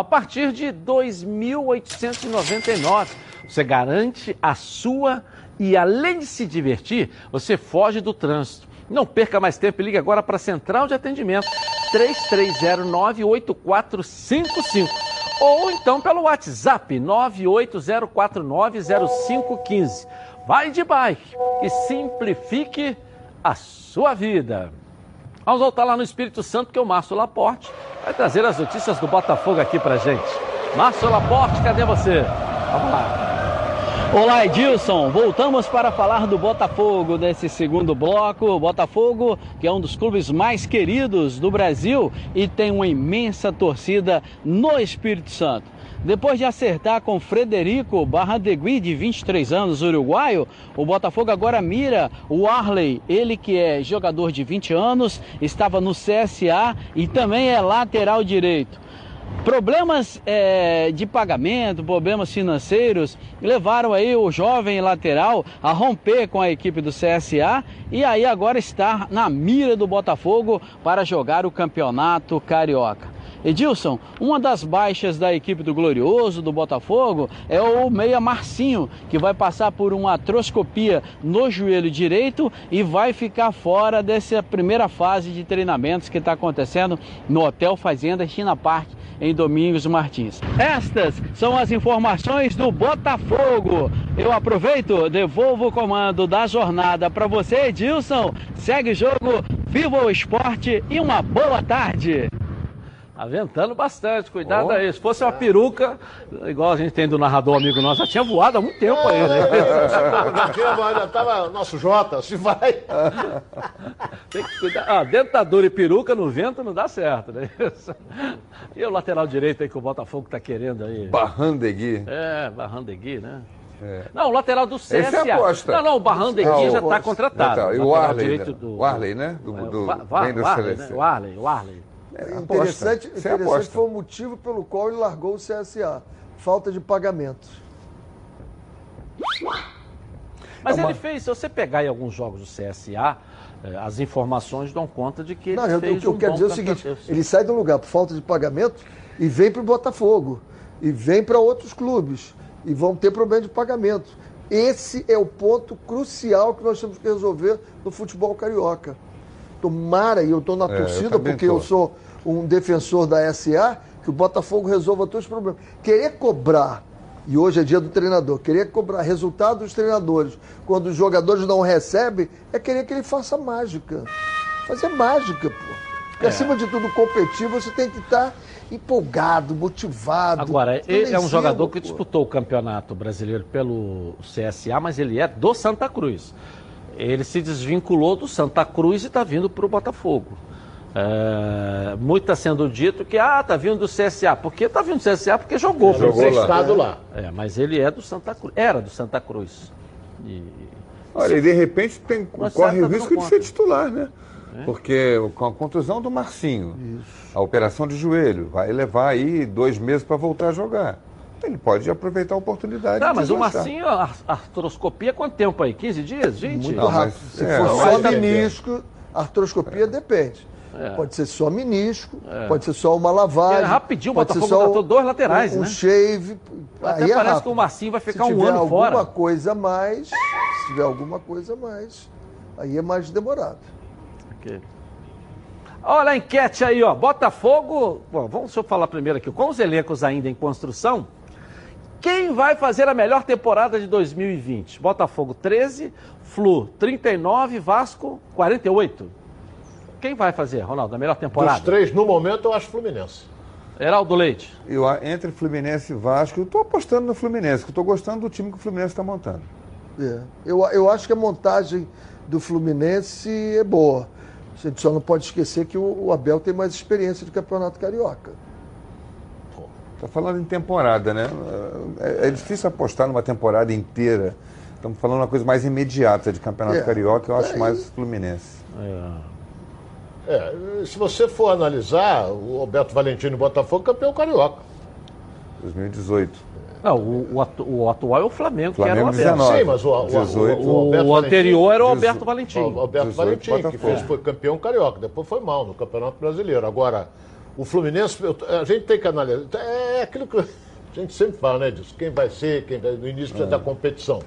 A partir de 2.899, você garante a sua e além de se divertir, você foge do trânsito. Não perca mais tempo e ligue agora para a Central de Atendimento 3309-8455 ou então pelo WhatsApp 980490515. Vai de bike e simplifique a sua vida. Vamos voltar lá no Espírito Santo, que o Márcio Laporte vai trazer as notícias do Botafogo aqui pra gente. Márcio Laporte, cadê você? Vamos lá. Olá, Edilson. Voltamos para falar do Botafogo nesse segundo bloco. O Botafogo, que é um dos clubes mais queridos do Brasil e tem uma imensa torcida no Espírito Santo. Depois de acertar com Frederico Barradegui, de 23 anos, uruguaio, o Botafogo agora mira o Arley, ele que é jogador de 20 anos, estava no CSA e também é lateral direito. Problemas é, de pagamento, problemas financeiros levaram aí o jovem lateral a romper com a equipe do CSA e aí agora está na mira do Botafogo para jogar o campeonato carioca. Edilson, uma das baixas da equipe do Glorioso, do Botafogo, é o meia Marcinho, que vai passar por uma atroscopia no joelho direito e vai ficar fora dessa primeira fase de treinamentos que está acontecendo no Hotel Fazenda China Park, em Domingos Martins. Estas são as informações do Botafogo. Eu aproveito, devolvo o comando da jornada para você, Edilson. Segue o jogo, viva o esporte e uma boa tarde. Tá ventando bastante, cuidado aí. Se fosse uma peruca, igual a gente tem do narrador amigo nosso, já tinha voado há muito tempo aí, né? Já tava nosso Jota, se vai. [laughs] Tem que cuidar. Ah, dentadura e peruca no vento não dá certo, né? [laughs] E o lateral direito aí que o Botafogo tá querendo aí? Barrandegui. É, Barrandegui, né? Não, o lateral do CSA. Essa é a aposta. Não, não, o Barrandegui Ah, já está contratado. Tá. E o Arley, né? do- O Arley, né? Do, vem do o Arley, né? O Arley, o Arley. É. Interessante, é interessante aposta. foi o motivo pelo qual ele largou o CSA. Falta de pagamento. Mas É uma- ele fez, se você pegar em alguns jogos do CSA, É, as informações dão conta de que ele Não, eu, fez o que eu um quero dizer é o seguinte: ele sai de um lugar por falta de pagamento e vem para o Botafogo. E vem para outros clubes. E vão ter problema de pagamento. Esse é o ponto crucial que nós temos que resolver no futebol carioca. Tomara, e eu estou na É, eu torcida, também porque tô. eu sou um defensor da SA, que o Botafogo resolva todos os problemas. Querer cobrar, e hoje é dia do treinador, querer cobrar resultado dos treinadores quando os jogadores não recebem, é querer que ele faça mágica. Fazer mágica, pô. Porque É. acima de tudo, competir, você tem que estar empolgado, motivado. Agora, ele é um jogador que pô. disputou o campeonato brasileiro pelo CSA, mas ele é do Santa Cruz. Ele se desvinculou do Santa Cruz e está vindo para o Botafogo. É, muito está sendo dito que ah, tá vindo do CSA. Por que tá vindo do CSA? Porque jogou. Jogou lá. Estado lá. É, mas ele é do Santa Cruz. Era do Santa Cruz. E- Olha, e de repente tem, Mas corre o tá risco de ser titular, né? É. Porque com a contusão do Marcinho, a operação de joelho, vai levar aí dois meses para voltar a jogar. Ele pode aproveitar a oportunidade. Tá, de mas o. Marcinho, a artroscopia, quanto tempo aí? 15 dias? 20? Muito rápido. Se é, for não só menisco, artroscopia depende. É. Pode ser só menisco, É. pode ser só uma lavagem. É, rapidinho, o pode ser Botafogo só tratou dois laterais, um, um né? shave. Até aí é parece rápido. que o Marcinho vai ficar se um tiver ano alguma fora. coisa a mais, se tiver alguma coisa a mais, aí é mais demorado. Ok. Olha a enquete aí, ó. Botafogo. Bom, vamos deixa eu falar primeiro aqui. Com os elencos ainda em construção, quem vai fazer a melhor temporada de 2020? Botafogo 13, Flu 39, Vasco 48. Quem vai fazer, Ronaldo, a melhor temporada? Dos três, no momento, eu acho Fluminense. Heraldo Leite. Eu, entre Fluminense e Vasco, eu estou apostando no Fluminense, que eu estou gostando do time que o Fluminense está montando. É. Eu, eu acho que a montagem do Fluminense é boa. A gente só não pode esquecer que o, o Abel tem mais experiência de campeonato carioca. Está falando em temporada, né? É, é difícil apostar numa temporada inteira. Estamos falando uma coisa mais imediata de Campeonato É. Carioca, eu acho É. mais Fluminense. É, se você for analisar, o Roberto Valentino e Botafogo campeão carioca. 2018. Não, o, o atu- o atual é o Flamengo, Flamengo que era o Alberto. 19. Sim, mas o, o, 18. o, o, Alberto O anterior era o Alberto Valentim. O Alberto 18 Valentim, que fez, foi campeão carioca. Depois foi mal no Campeonato Brasileiro. Agora, o Fluminense, a gente tem que analisar. É aquilo que a gente sempre fala, né, disso. Quem vai ser, quem vai, no início É. da competição.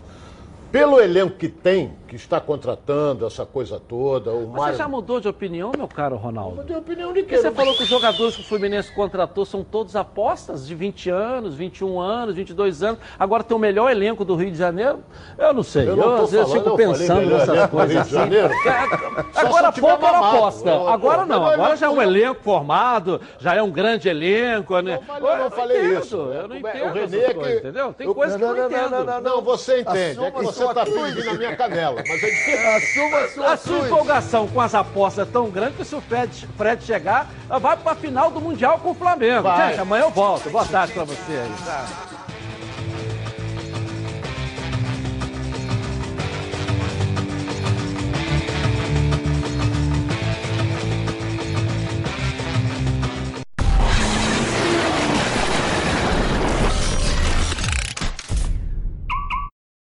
Pelo elenco que tem, que está contratando, essa coisa toda, o Mas Mário. Você já mudou de opinião, meu caro Ronaldo? Mudei de opinião de quê? Porque você falou que os jogadores que o Fluminense contratou são todos apostas de 20 anos, 21 anos, 22 anos. Agora tem o melhor elenco do Rio de Janeiro? Eu não sei. Eu não tô às vezes falando, fico eu pensando nessas coisas Rio de assim. Janeiro. É, Agora pouco era aposta. Eu- Agora eu- não. eu- Agora eu- já é um eu- elenco formado, já é um grande elenco. Né? Eu não falei entendo, isso. Eu não O entendo Renê essas é que- coisas, entendeu? Tem eu- coisas que eu não entendo. Não, você entende. é que você está pedindo na minha canela. Mas é difícil. Assuma a sua A sua empolgação com as apostas é tão grande que se o Fred, Fred chegar, vai para a final do Mundial com o Flamengo. Vai. Gente, amanhã eu volto. Boa tarde para você aí. Tá?